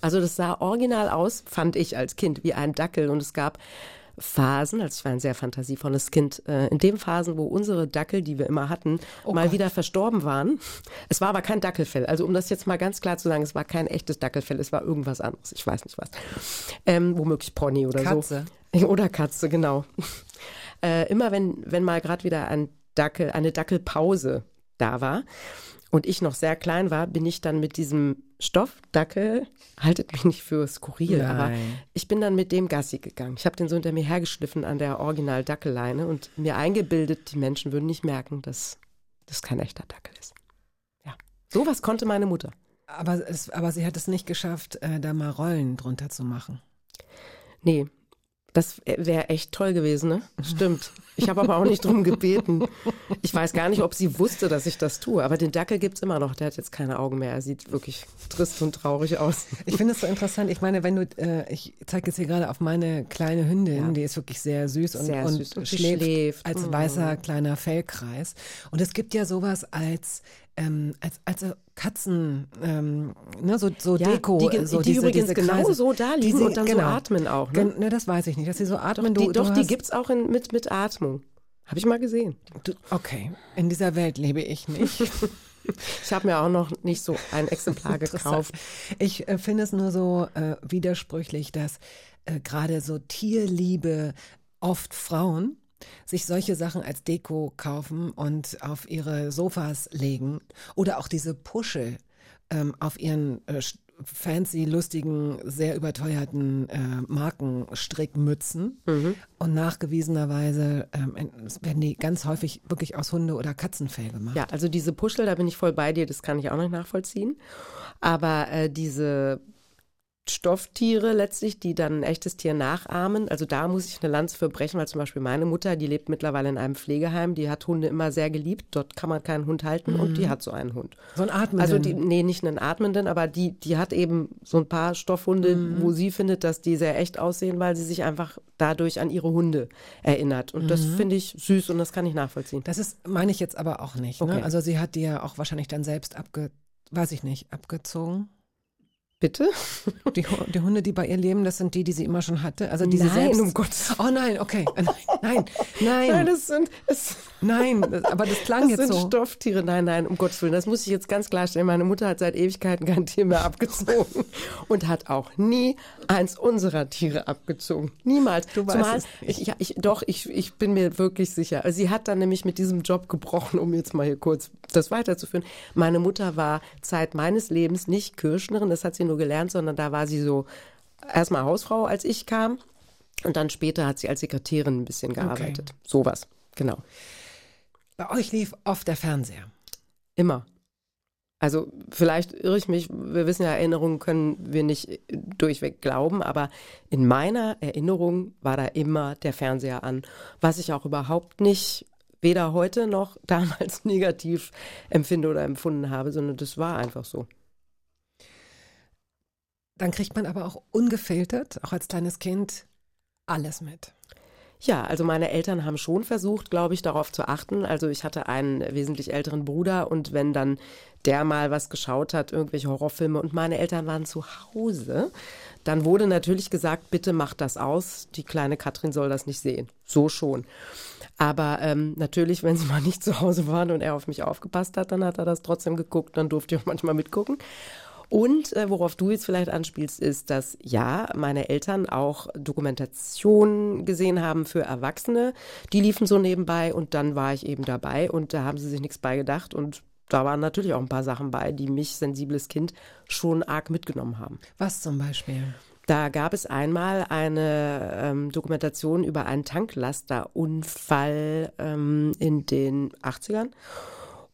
Also das sah original aus, fand ich als Kind, wie ein Dackel. Und es gab Phasen, also ich war ein sehr fantasievolles Kind, äh, in den Phasen, wo unsere Dackel, die wir immer hatten, mal wieder verstorben waren. Es war aber kein Dackelfell. Also um das jetzt mal ganz klar zu sagen, es war kein echtes Dackelfell, es war irgendwas anderes. Ich weiß nicht was. Ähm, womöglich Pony oder Katze. so. [laughs] Oder Katze, genau. Äh, immer wenn, wenn mal gerade wieder ein Dackel, eine Dackelpause da war und ich noch sehr klein war, bin ich dann mit diesem Stoffdackel, haltet mich nicht für skurril, aber Nein. ich bin dann mit dem Gassi gegangen. Ich habe den so hinter mir hergeschliffen an der Original-Dackelleine und mir eingebildet, die Menschen würden nicht merken, dass das kein echter Dackel ist. Ja, sowas konnte meine Mutter. Aber, es, aber sie hat es nicht geschafft, äh, da mal Rollen drunter zu machen. Nee, das wäre echt toll gewesen, ne? Stimmt. Ich habe aber auch nicht drum gebeten. Ich weiß gar nicht, ob sie wusste, dass ich das tue. Aber den Dackel gibt's immer noch. Der hat jetzt keine Augen mehr. Er sieht wirklich trist und traurig aus. Ich finde es so interessant. Ich meine, wenn du, äh, ich zeige jetzt hier gerade auf meine kleine Hündin, Ja. die ist wirklich sehr süß und, Sehr und, süß. Und sie schläft, schläft. als Mhm. weißer kleiner Fellkreis. Und es gibt ja sowas als ähm, als, als Katzen, ähm, ne, so, so Ja, Deko. die so die diese, übrigens diese genau Kreise. so da liegen Diese- und dann so atmen auch, ne? Ne, das weiß ich nicht, dass sie so Doch, atmen. die, du, doch du die hast- gibt's auch in, mit, mit Atmung. Habe ich mal gesehen. Du, okay, in dieser Welt lebe ich nicht. [laughs] Ich habe mir auch noch nicht so ein Exemplar [laughs] gekauft. Ich äh, finde es nur so äh, widersprüchlich, dass äh, gerade so Tierliebe oft Frauen sich solche Sachen als Deko kaufen und auf ihre Sofas legen oder auch diese Puschel ähm, auf ihren äh, fancy, lustigen, sehr überteuerten äh, Markenstrickmützen. Und nachgewiesenerweise ähm, en- werden die ganz häufig wirklich aus Hunde- oder Katzenfell gemacht. Ja, also diese Puschel, da bin ich voll bei dir, das kann ich auch nicht nachvollziehen. Aber äh, diese Stofftiere letztlich, die dann ein echtes Tier nachahmen, also da muss ich eine Lanze für brechen, weil zum Beispiel meine Mutter, die lebt mittlerweile in einem Pflegeheim, die hat Hunde immer sehr geliebt. Dort kann man keinen Hund halten und die hat so einen Hund. So ein Atmen. Also die, nee, nicht einen atmenden, aber die, die hat eben so ein paar Stoffhunde, wo sie findet, dass die sehr echt aussehen, weil sie sich einfach dadurch an ihre Hunde erinnert. Und das finde ich süß und das kann ich nachvollziehen. Das ist, meine ich jetzt aber auch nicht. Ne? Okay. Also sie hat die ja auch wahrscheinlich dann selbst abge, weiß ich nicht, abgezogen. Bitte? Die, die Hunde, die bei ihr leben, das sind die, die sie immer schon hatte. Also diese Nein, selbst. um Gottes Oh nein, okay. Äh, Nein, [laughs] nein, Nein, nein, das sind, es, nein. das- Aber das klang das jetzt sind so. Stofftiere. Nein, nein, um Gottes Willen. Das muss ich jetzt ganz klarstellen. Meine Mutter hat seit Ewigkeiten kein Tier mehr abgezogen [laughs] und hat auch nie eins unserer Tiere abgezogen. Niemals. Du weißt Zumal, es nicht. ich, ja, ich, doch, ich, ich bin mir wirklich sicher. Also sie hat dann nämlich mit diesem Job gebrochen, um jetzt mal hier kurz das weiterzuführen. Meine Mutter war Zeit meines Lebens nicht Kirschnerin, das hat sie nur gelernt, sondern da war sie so erstmal Hausfrau, als ich kam. Und dann später hat sie als Sekretärin ein bisschen gearbeitet. Sowas, genau. Bei euch lief oft der Fernseher. Immer. Also vielleicht irre ich mich, wir wissen ja, Erinnerungen können wir nicht durchweg glauben, aber in meiner Erinnerung war da immer der Fernseher an, was ich auch überhaupt nicht weder heute noch [laughs] damals negativ empfinde oder empfunden habe, sondern das war einfach so. Dann kriegt man aber auch ungefiltert, auch als kleines Kind, alles mit. Ja, also meine Eltern haben schon versucht, glaube ich, darauf zu achten. Also ich hatte einen wesentlich älteren Bruder und wenn dann der mal was geschaut hat, irgendwelche Horrorfilme und meine Eltern waren zu Hause, dann wurde natürlich gesagt, bitte mach das aus, die kleine Katrin soll das nicht sehen. So schon. Aber ähm, natürlich, wenn sie mal nicht zu Hause waren und er auf mich aufgepasst hat, dann hat er das trotzdem geguckt. Dann durfte ich auch manchmal mitgucken. Und äh, worauf du jetzt vielleicht anspielst, ist, dass ja, meine Eltern auch Dokumentationen gesehen haben für Erwachsene. Die liefen so nebenbei und dann war ich eben dabei und da haben sie sich nichts bei gedacht und da waren natürlich auch ein paar Sachen bei, die mich, sensibles Kind, schon arg mitgenommen haben. Was zum Beispiel? Da gab es einmal eine ähm, Dokumentation über einen Tanklasterunfall ähm, in den 80ern.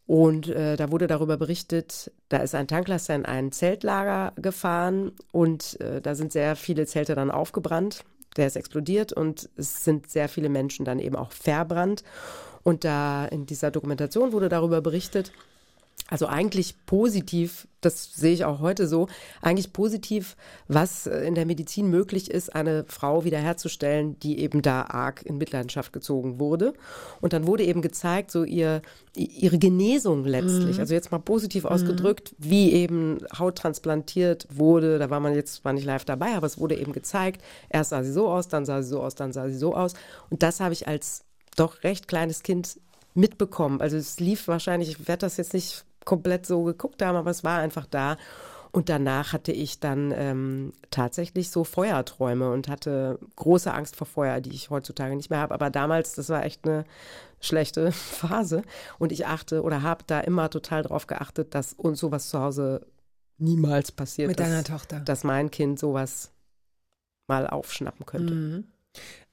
Und äh, da wurde darüber berichtet, da ist ein Tanklaster in ein Zeltlager gefahren und äh, da sind sehr viele Zelte dann aufgebrannt. Der ist explodiert und es sind sehr viele Menschen dann eben auch verbrannt. Und da in dieser Dokumentation wurde darüber berichtet, also eigentlich positiv, das sehe ich auch heute so, eigentlich positiv, was äh, in der Medizin möglich ist, eine Frau wiederherzustellen, die eben da arg in Mitleidenschaft gezogen wurde. Und dann wurde eben gezeigt, so ihr, ihre Genesung letztlich, mhm. also jetzt mal positiv ausgedrückt, mhm. wie eben Haut transplantiert wurde. Da war man jetzt zwar nicht live dabei, aber es wurde eben gezeigt. Erst sah sie so aus, dann sah sie so aus, dann sah sie so aus. Und das habe ich als doch recht kleines Kind mitbekommen. Also es lief wahrscheinlich, ich werde das jetzt nicht komplett so geguckt haben, aber es war einfach da. Und danach hatte ich dann ähm, tatsächlich so Feuerträume und hatte große Angst vor Feuer, die ich heutzutage nicht mehr habe. Aber damals, das war echt eine schlechte [laughs] Phase. Und ich achte oder habe da immer total drauf geachtet, dass uns sowas zu Hause niemals passiert. Mit dass, deiner Tochter. Dass mein Kind sowas mal aufschnappen könnte. Mhm.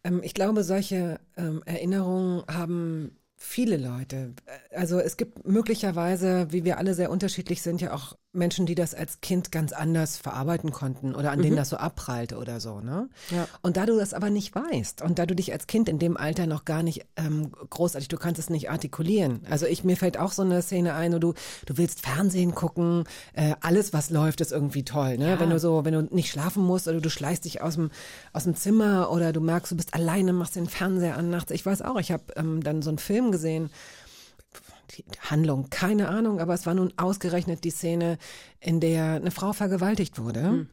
Ähm, ich glaube, solche ähm, Erinnerungen haben viele Leute. Also es gibt möglicherweise, wie wir alle sehr unterschiedlich sind, ja auch Menschen, die das als Kind ganz anders verarbeiten konnten oder an mhm. denen das so abprallte oder so. Ne? Ja. Und da du das aber nicht weißt und da du dich als Kind in dem Alter noch gar nicht ähm, großartig, du kannst es nicht artikulieren. Also ich mir fällt auch so eine Szene ein, wo du du willst Fernsehen gucken, äh, alles was läuft ist irgendwie toll. Ne? Ja. Wenn du so, wenn du nicht schlafen musst oder du schleißt dich aus dem aus dem Zimmer oder du merkst, du bist alleine, machst den Fernseher an nachts. Ich weiß auch, ich habe ähm, dann so einen Film gesehen die Handlung, keine Ahnung, aber es war nun ausgerechnet die Szene, in der eine Frau vergewaltigt wurde. Hm.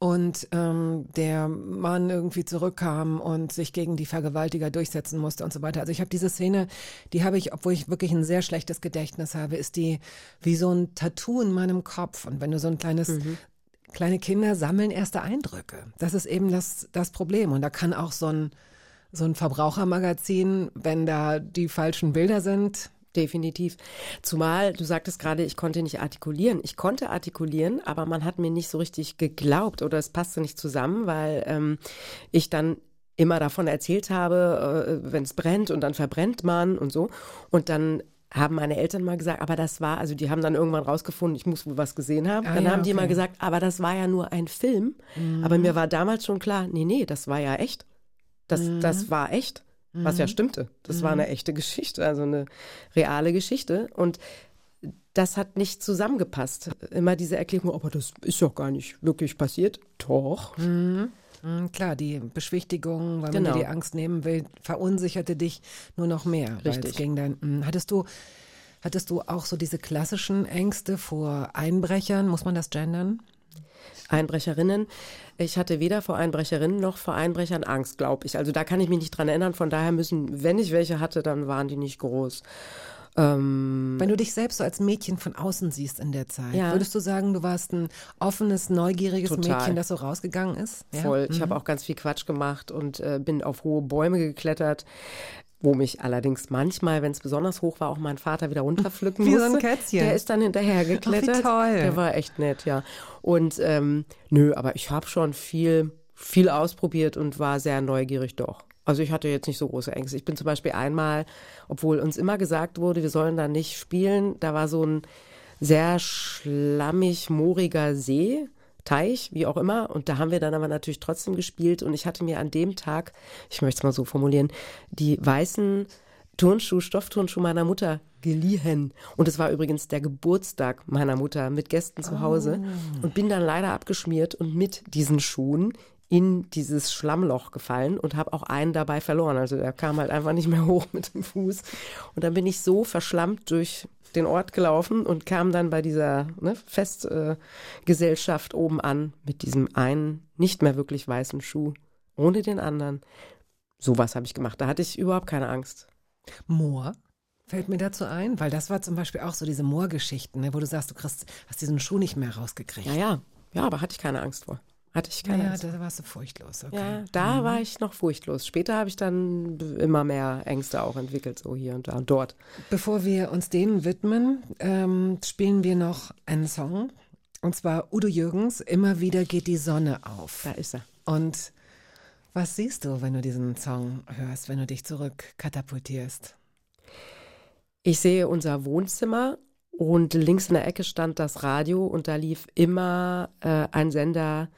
Und ähm, der Mann irgendwie zurückkam und sich gegen die Vergewaltiger durchsetzen musste und so weiter. Also ich habe diese Szene, die habe ich, obwohl ich wirklich ein sehr schlechtes Gedächtnis habe, ist die wie so ein Tattoo in meinem Kopf. Und wenn du so ein kleines mhm. kleine Kinder sammeln erste Eindrücke. Das ist eben das, das Problem. Und da kann auch so ein, so ein Verbrauchermagazin, wenn da die falschen Bilder sind, Definitiv. Zumal du sagtest gerade, ich konnte nicht artikulieren. Ich konnte artikulieren, aber man hat mir nicht so richtig geglaubt oder es passte nicht zusammen, weil ähm, ich dann immer davon erzählt habe, äh, wenn es brennt und dann verbrennt man und so. Und dann haben meine Eltern mal gesagt, aber das war, also die haben dann irgendwann rausgefunden, ich muss wohl was gesehen haben. Ah, dann ja, haben die okay. mal gesagt, aber das war ja nur ein Film. Mhm. Aber mir war damals schon klar, nee, nee, das war ja echt. Das, mhm. das war echt. Was ja mhm. stimmte. Das mhm. war eine mhm. echte Geschichte, also eine reale Geschichte. Und das hat nicht zusammengepasst. Immer diese Erklärung, aber das ist doch gar nicht wirklich passiert. Doch. Mhm. Mhm, klar, die Beschwichtigung, weil genau. man dir die Angst nehmen will, verunsicherte dich nur noch mehr. Richtig. Dein, mh. hattest du Hattest du auch so diese klassischen Ängste vor Einbrechern? Muss man das gendern? Einbrecherinnen. Ich hatte weder vor Einbrecherinnen noch vor Einbrechern Angst, glaube ich. Also da kann ich mich nicht dran erinnern. Von daher müssen, wenn ich welche hatte, dann waren die nicht groß. Ähm, Wenn du dich selbst so als Mädchen von außen siehst in der Zeit, ja. würdest du sagen, du warst ein offenes, neugieriges Total. Mädchen, das so rausgegangen ist? Ja? Voll. Ich mhm. habe auch ganz viel Quatsch gemacht und äh, bin auf hohe Bäume geklettert wo mich allerdings manchmal, wenn es besonders hoch war, auch mein Vater wieder runterpflücken [laughs] Wie musste. so ein Kätzchen. Der ist dann hinterher geklettert. Ach, wie toll. Der war echt nett, ja. Und ähm, nö, aber ich habe schon viel, viel ausprobiert und war sehr neugierig doch. Also ich hatte jetzt nicht so große Ängste. Ich bin zum Beispiel einmal, obwohl uns immer gesagt wurde, wir sollen da nicht spielen, da war so ein sehr schlammig, mooriger See Teich, wie auch immer. Und da haben wir dann aber natürlich trotzdem gespielt. Und ich hatte mir an dem Tag, ich möchte es mal so formulieren, die weißen Turnschuh, Stoffturnschuh meiner Mutter geliehen. Und es war übrigens der Geburtstag meiner Mutter mit Gästen zu Hause. Oh. Und bin dann leider abgeschmiert und mit diesen Schuhen in dieses Schlammloch gefallen und habe auch einen dabei verloren. Also der kam halt einfach nicht mehr [laughs] hoch mit dem Fuß. Und dann bin ich so verschlammt durch den Ort gelaufen und kam dann bei dieser ne, Festgesellschaft äh, oben an mit diesem einen nicht mehr wirklich weißen Schuh, ohne den anderen. sowas habe ich gemacht. Da hatte ich überhaupt keine Angst. Moor fällt mir dazu ein, weil das war zum Beispiel auch so diese Moorgeschichten, ne, wo du sagst, du kriegst, hast diesen Schuh nicht mehr rausgekriegt. Ja, ja, ja, aber hatte ich keine Angst vor. Hatte ich keine ja, Angst. da warst du furchtlos. Okay. Ja, da war ich noch furchtlos. Später habe ich dann immer mehr Ängste auch entwickelt, so hier und da und dort. Bevor wir uns denen widmen, ähm, spielen wir noch einen Song. Und zwar Udo Jürgens, Immer wieder geht die Sonne auf. Da ist er. Und was siehst du, wenn du diesen Song hörst, wenn du dich zurück katapultierst? Ich sehe unser Wohnzimmer und links in der Ecke stand das Radio und da lief immer äh, ein Sender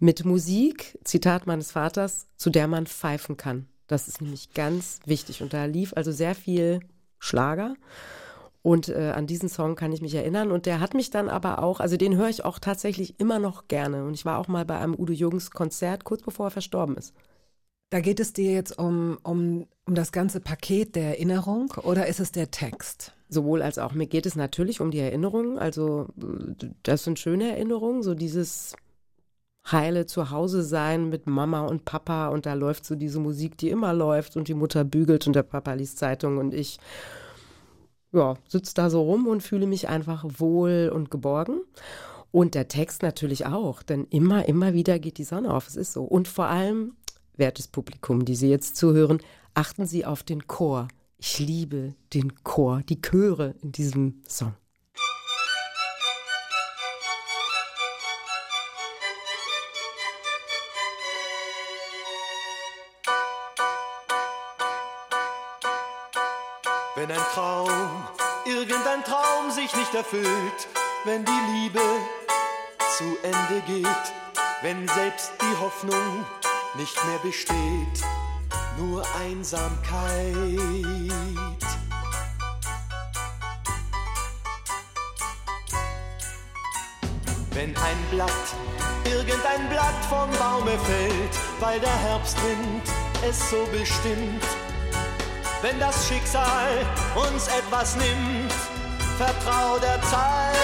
mit Musik, Zitat meines Vaters, zu der man pfeifen kann. Das ist nämlich ganz wichtig. Und da lief also sehr viel Schlager. Und äh, an diesen Song kann ich mich erinnern. Und der hat mich dann aber auch, also den höre ich auch tatsächlich immer noch gerne. Und ich war auch mal bei einem Udo Jürgens Konzert, kurz bevor er verstorben ist. Da geht es dir jetzt um, um, um das ganze Paket der Erinnerung oder ist es der Text? Sowohl als auch. Mir geht es natürlich um die Erinnerungen. Also das sind schöne Erinnerungen, so dieses heile Zuhause sein mit Mama und Papa und da läuft so diese Musik, die immer läuft und die Mutter bügelt und der Papa liest Zeitung und ich ja, sitze da so rum und fühle mich einfach wohl und geborgen. Und der Text natürlich auch, denn immer, immer wieder geht die Sonne auf. Es ist so. Und vor allem, wertes Publikum, die Sie jetzt zuhören, achten Sie auf den Chor. Ich liebe den Chor, die Chöre in diesem Song. Wenn ein Traum, irgendein Traum sich nicht erfüllt, wenn die Liebe zu Ende geht, wenn selbst die Hoffnung nicht mehr besteht, nur Einsamkeit. Wenn ein Blatt, irgendein Blatt vom Baume fällt, weil der Herbstwind es so bestimmt, wenn das Schicksal uns etwas nimmt, vertrau der Zeit.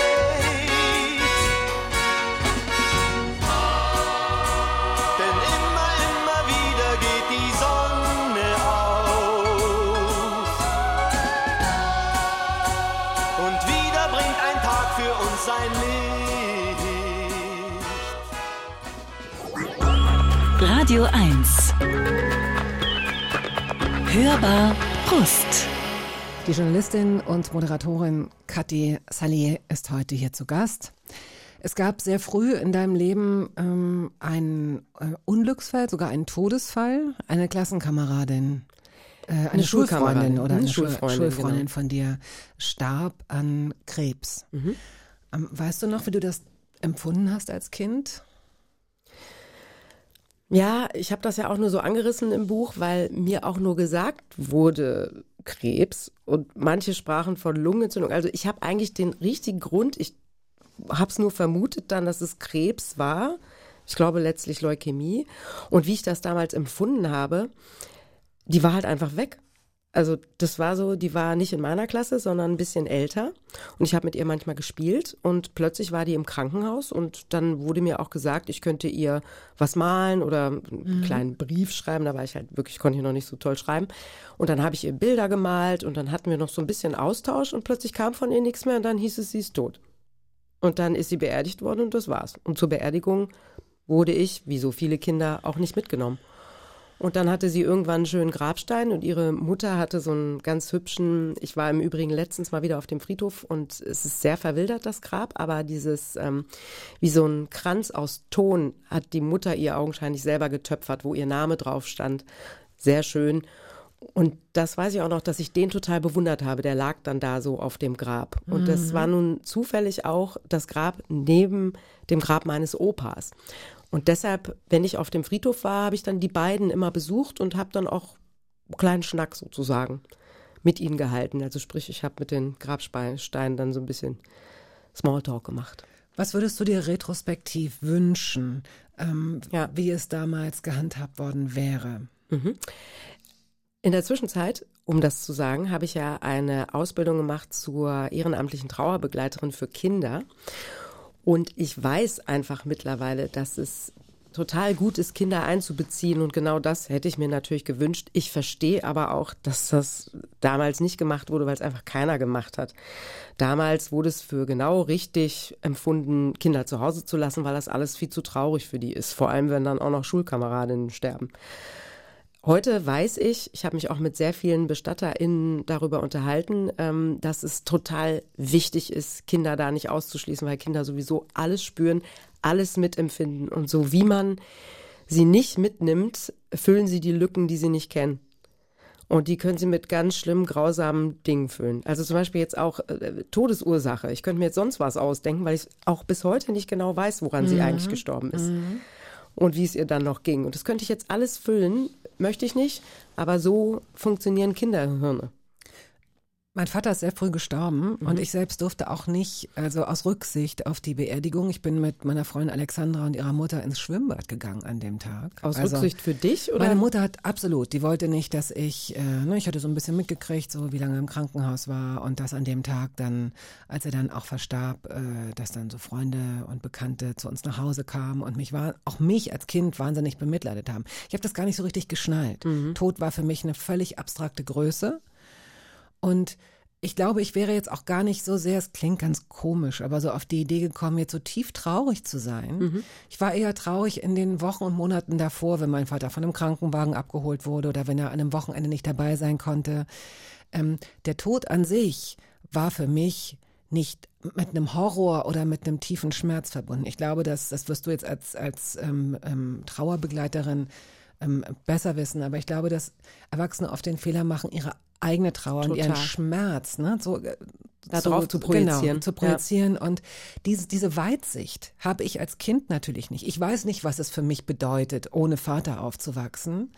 Radio 1. Hörbar Brust. Die Journalistin und Moderatorin Kathi Saleh ist heute hier zu Gast. Es gab sehr früh in deinem Leben ähm, einen äh, Unglücksfall, sogar einen Todesfall. Eine Klassenkameradin, äh, eine, Eine Schulfreundin Schulkameradin, oder eine Schul- Schulfreundin, Schulfreundin genau. von dir starb an Krebs. Mhm. Ähm, weißt du noch, wie du das empfunden hast als Kind? Ja, ich habe das ja auch nur so angerissen im Buch, weil mir auch nur gesagt wurde, Krebs und manche sprachen von Lungenentzündung. Also ich habe eigentlich den richtigen Grund, ich habe es nur vermutet dann, dass es Krebs war. Ich glaube letztlich Leukämie. Und wie ich das damals empfunden habe, die war halt einfach weg. Also das war so, die war nicht in meiner Klasse, sondern ein bisschen älter. Und ich habe mit ihr manchmal gespielt und plötzlich war die im Krankenhaus und dann wurde mir auch gesagt, ich könnte ihr was malen oder einen kleinen Brief schreiben. Da war ich halt wirklich, konnte ich noch nicht so toll schreiben. Und dann habe ich ihr Bilder gemalt und dann hatten wir noch so ein bisschen Austausch und plötzlich kam von ihr nichts mehr und dann hieß es, sie ist tot. Und dann ist sie beerdigt worden und das war's. Und zur Beerdigung wurde ich, wie so viele Kinder, auch nicht mitgenommen. Und dann hatte sie irgendwann einen schönen Grabstein und ihre Mutter hatte so einen ganz hübschen, ich war im Übrigen letztens mal wieder auf dem Friedhof und es ist sehr verwildert, das Grab, aber dieses, ähm, wie so ein Kranz aus Ton hat die Mutter ihr augenscheinlich selber getöpfert, wo ihr Name drauf stand. Sehr schön. Und das weiß ich auch noch, dass ich den total bewundert habe. Der lag dann da so auf dem Grab. Und das war nun zufällig auch das Grab neben dem Grab meines Opas. Und deshalb, wenn ich auf dem Friedhof war, habe ich dann die beiden immer besucht und habe dann auch einen kleinen Schnack sozusagen mit ihnen gehalten. Also sprich, ich habe mit den Grabsteinen dann so ein bisschen Smalltalk gemacht. Was würdest du dir retrospektiv wünschen, ähm, Ja. wie es damals gehandhabt worden wäre? In der Zwischenzeit, um das zu sagen, habe ich ja eine Ausbildung gemacht zur ehrenamtlichen Trauerbegleiterin für Kinder. Und ich weiß einfach mittlerweile, dass es total gut ist, Kinder einzubeziehen. Und genau das hätte ich mir natürlich gewünscht. Ich verstehe aber auch, dass das damals nicht gemacht wurde, weil es einfach keiner gemacht hat. Damals wurde es für genau richtig empfunden, Kinder zu Hause zu lassen, weil das alles viel zu traurig für die ist. Vor allem, wenn dann auch noch Schulkameradinnen sterben. Heute weiß ich, ich habe mich auch mit sehr vielen BestatterInnen darüber unterhalten, ähm, dass es total wichtig ist, Kinder da nicht auszuschließen, weil Kinder sowieso alles spüren, alles mitempfinden. Und so wie man sie nicht mitnimmt, füllen sie die Lücken, die sie nicht kennen. Und die können sie mit ganz schlimmen, grausamen Dingen füllen. Also zum Beispiel jetzt auch äh, Todesursache. Ich könnte mir jetzt sonst was ausdenken, weil ich auch bis heute nicht genau weiß, woran mhm. sie eigentlich gestorben ist. Mhm. Und wie es ihr dann noch ging. Und das könnte ich jetzt alles füllen, möchte ich nicht, aber so funktionieren Kinderhirne. Mein Vater ist sehr früh gestorben mhm. und ich selbst durfte auch nicht, also aus Rücksicht auf die Beerdigung, ich bin mit meiner Freundin Alexandra und ihrer Mutter ins Schwimmbad gegangen an dem Tag. Aus also, Rücksicht für dich oder? Meine Mutter hat absolut, die wollte nicht, dass ich, äh, ne, ich hatte so ein bisschen mitgekriegt, so wie lange er im Krankenhaus war und dass an dem Tag dann, als er dann auch verstarb, äh, dass dann so Freunde und Bekannte zu uns nach Hause kamen und mich war, auch mich als Kind wahnsinnig bemitleidet haben. Ich habe das gar nicht so richtig geschnallt. Mhm. Tod war für mich eine völlig abstrakte Größe. Und ich glaube, ich wäre jetzt auch gar nicht so sehr, es klingt ganz komisch, aber so auf die Idee gekommen, jetzt so tief traurig zu sein. Mhm. Ich war eher traurig in den Wochen und Monaten davor, wenn mein Vater von einem Krankenwagen abgeholt wurde oder wenn er an einem Wochenende nicht dabei sein konnte. Ähm, der Tod an sich war für mich nicht mit einem Horror oder mit einem tiefen Schmerz verbunden. Ich glaube, dass, das wirst du jetzt als, als ähm, ähm, Trauerbegleiterin ähm, besser wissen, aber ich glaube, dass Erwachsene oft den Fehler machen, ihre eigene Trauer Total. und ihren Schmerz, ne, so äh, darauf so, zu projizieren. Genau, zu projizieren. Ja. Und diese, diese Weitsicht habe ich als Kind natürlich nicht. Ich weiß nicht, was es für mich bedeutet, ohne Vater aufzuwachsen.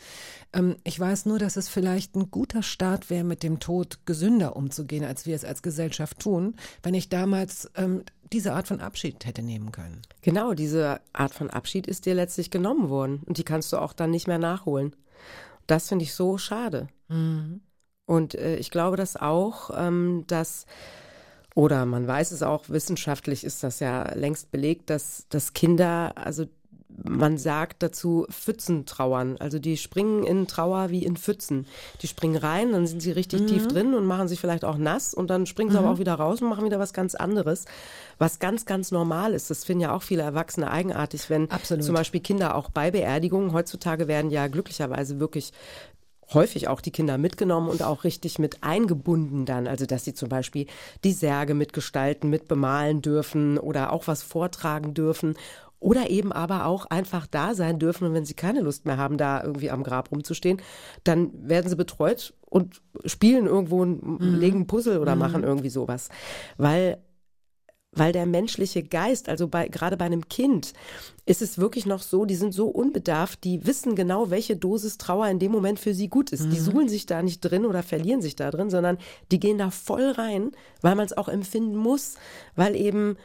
Ähm, ich weiß nur, dass es vielleicht ein guter Start wäre, mit dem Tod gesünder umzugehen, als wir es als Gesellschaft tun, wenn ich damals ähm, diese Art von Abschied hätte nehmen können. Genau, diese Art von Abschied ist dir letztlich genommen worden und die kannst du auch dann nicht mehr nachholen. Das finde ich so schade. Mhm. Und äh, ich glaube das auch, ähm, dass oder man weiß es auch, wissenschaftlich ist das ja längst belegt, dass, dass Kinder, also man sagt dazu Pfützen trauern. Also die springen in Trauer wie in Pfützen. Die springen rein, dann sind sie richtig mhm. tief drin und machen sich vielleicht auch nass und dann springen sie mhm. aber auch wieder raus und machen wieder was ganz anderes. Was ganz, ganz normal ist. Das finden ja auch viele Erwachsene eigenartig, wenn Absolut. zum Beispiel Kinder auch bei Beerdigungen, heutzutage werden ja glücklicherweise wirklich häufig auch die Kinder mitgenommen und auch richtig mit eingebunden dann. Also, dass sie zum Beispiel die Särge mitgestalten, mit bemalen dürfen oder auch was vortragen dürfen. Oder eben aber auch einfach da sein dürfen und wenn sie keine Lust mehr haben, da irgendwie am Grab rumzustehen, dann werden sie betreut und spielen irgendwo, mhm. legen Puzzle oder mhm. machen irgendwie sowas. Weil weil der menschliche Geist, also bei, gerade bei einem Kind, ist es wirklich noch so, die sind so unbedarft, die wissen genau, welche Dosis Trauer in dem Moment für sie gut ist. Mhm. Die suhlen sich da nicht drin oder verlieren sich da drin, sondern die gehen da voll rein, weil man es auch empfinden muss, weil eben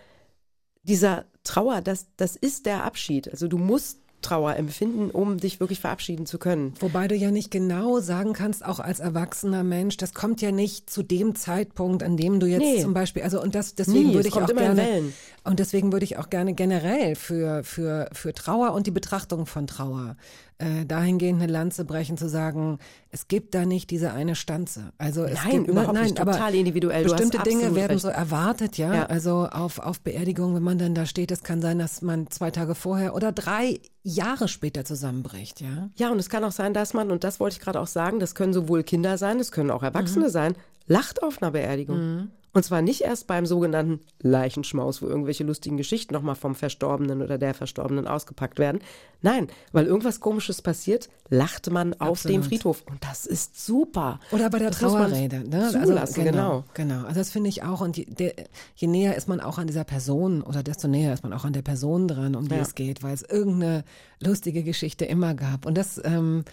dieser Trauer, das, das ist der Abschied. Also du musst Trauer empfinden, um dich wirklich verabschieden zu können. Wobei du ja nicht genau sagen kannst, auch als erwachsener Mensch, das kommt ja nicht zu dem Zeitpunkt, an dem du jetzt nee. zum Beispiel, also und das deswegen Nie, würde ich auch gerne und deswegen würde ich auch gerne generell für für für Trauer und die Betrachtung von Trauer äh, dahingehend eine Lanze brechen, zu sagen, es gibt da nicht diese eine Stanze. Also es nein, gibt überhaupt nein, nicht, total individuell. Bestimmte Dinge werden recht. so erwartet, ja? ja. Also auf, auf Beerdigung, wenn man dann da steht, es kann sein, dass man zwei Tage vorher oder drei Jahre später zusammenbricht, ja? Ja, und es kann auch sein, dass man, und das wollte ich gerade auch sagen, das können sowohl Kinder sein, das können auch Erwachsene mhm. sein, lacht auf einer Beerdigung. Mhm. Und zwar nicht erst beim sogenannten Leichenschmaus, wo irgendwelche lustigen Geschichten nochmal vom Verstorbenen oder der Verstorbenen ausgepackt werden. Nein, weil irgendwas Komisches passiert, lacht man Absolut. auf dem Friedhof. Und das ist super. Oder bei der das Trauerrede. Ne? Also, genau, genau. Genau. Also das finde ich auch. Und je, der, je, näher ist man auch an dieser Person oder desto näher ist man auch an der Person dran, um die ja. es geht, weil es irgendeine lustige Geschichte immer gab. Und das ähm,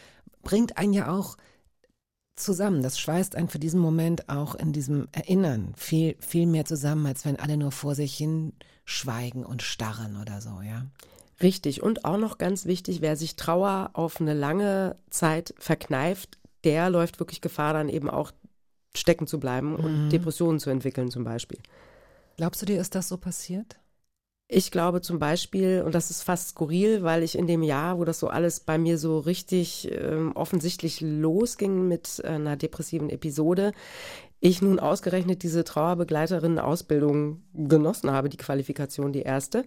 bringt einen ja auch zusammen. Das schweißt einen für diesen Moment auch in diesem Erinnern viel, viel mehr zusammen, als wenn alle nur vor sich hin schweigen und starren oder so, ja. Richtig. Und auch noch ganz wichtig, wer sich Trauer auf eine lange Zeit verkneift, der läuft wirklich Gefahr, dann eben auch stecken zu bleiben und mhm. Depressionen zu entwickeln zum Beispiel. Glaubst du dir, ist das so passiert? Ich glaube zum Beispiel, und das ist fast skurril, weil ich in dem Jahr, wo das so alles bei mir so richtig ähm, offensichtlich losging mit einer depressiven Episode, ich nun ausgerechnet diese Trauerbegleiterinnen-Ausbildung genossen habe, die Qualifikation, die erste.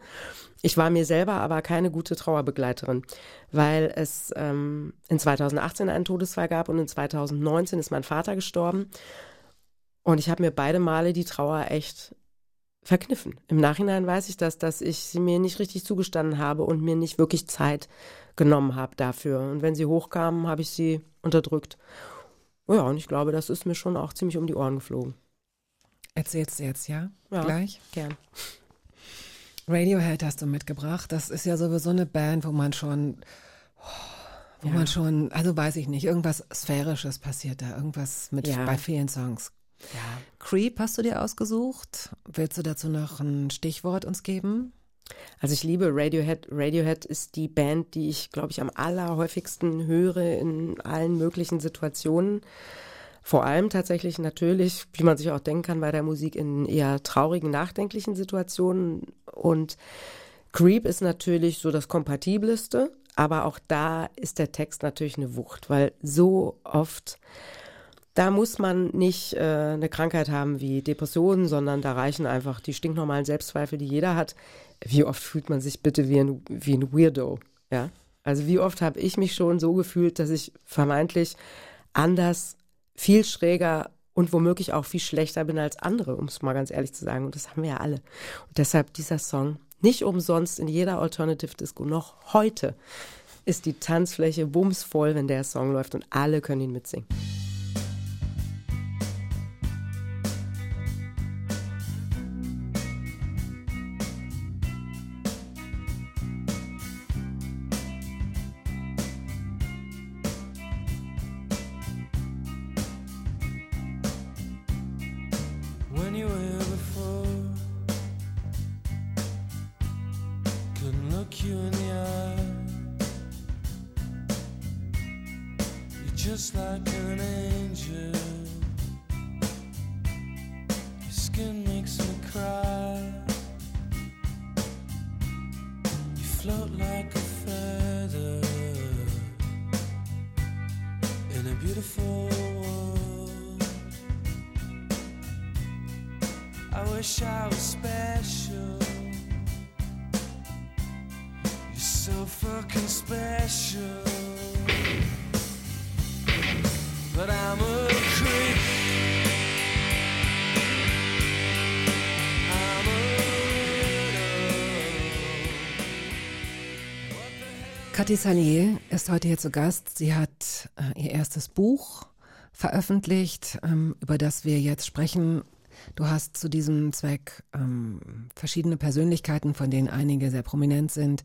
Ich war mir selber aber keine gute Trauerbegleiterin, weil es ähm, in 2018 einen Todesfall gab und in 2019 ist mein Vater gestorben. Und ich habe mir beide Male die Trauer echt verkniffen. Im Nachhinein weiß ich das, dass ich sie mir nicht richtig zugestanden habe und mir nicht wirklich Zeit genommen habe dafür. Und wenn sie hochkamen, habe ich sie unterdrückt. Oh ja, und ich glaube, das ist mir schon auch ziemlich um die Ohren geflogen. Erzählst du jetzt, ja? Ja. Gleich? Gern. Radiohead hast du mitgebracht. Das ist ja sowieso eine Band, wo man schon, wo Ja. man schon, also weiß ich nicht, irgendwas Sphärisches passiert da, irgendwas mit Ja. bei vielen Songs. Ja. Creep hast du dir ausgesucht. Willst du dazu noch ein Stichwort uns geben? Also ich liebe Radiohead. Radiohead ist die Band, die ich, glaube ich, am allerhäufigsten höre in allen möglichen Situationen. Vor allem tatsächlich natürlich, wie man sich auch denken kann, bei der Musik in eher traurigen, nachdenklichen Situationen. Und Creep ist natürlich so das Kompatibleste, aber auch da ist der Text natürlich eine Wucht, weil so oft da muss man nicht äh, eine Krankheit haben wie Depressionen, sondern da reichen einfach die stinknormalen Selbstzweifel, die jeder hat. Wie oft fühlt man sich bitte wie ein, wie ein Weirdo? Ja? Also wie oft habe ich mich schon so gefühlt, dass ich vermeintlich anders, viel schräger und womöglich auch viel schlechter bin als andere, um es mal ganz ehrlich zu sagen. Und das haben wir ja alle. Und deshalb dieser Song, nicht umsonst in jeder Alternative Disco, noch heute ist die Tanzfläche bumsvoll, wenn der Song läuft und alle können ihn mitsingen. You're just like an angel. Your skin makes me cry. You float like a feather in a beautiful world. I wish I was special. Fucking special. But I'm a creep. Cathy Sanier ist heute hier zu Gast. Sie hat äh, ihr erstes Buch veröffentlicht, ähm, über das wir jetzt sprechen. Du hast zu diesem Zweck ähm, verschiedene Persönlichkeiten, von denen einige sehr prominent sind,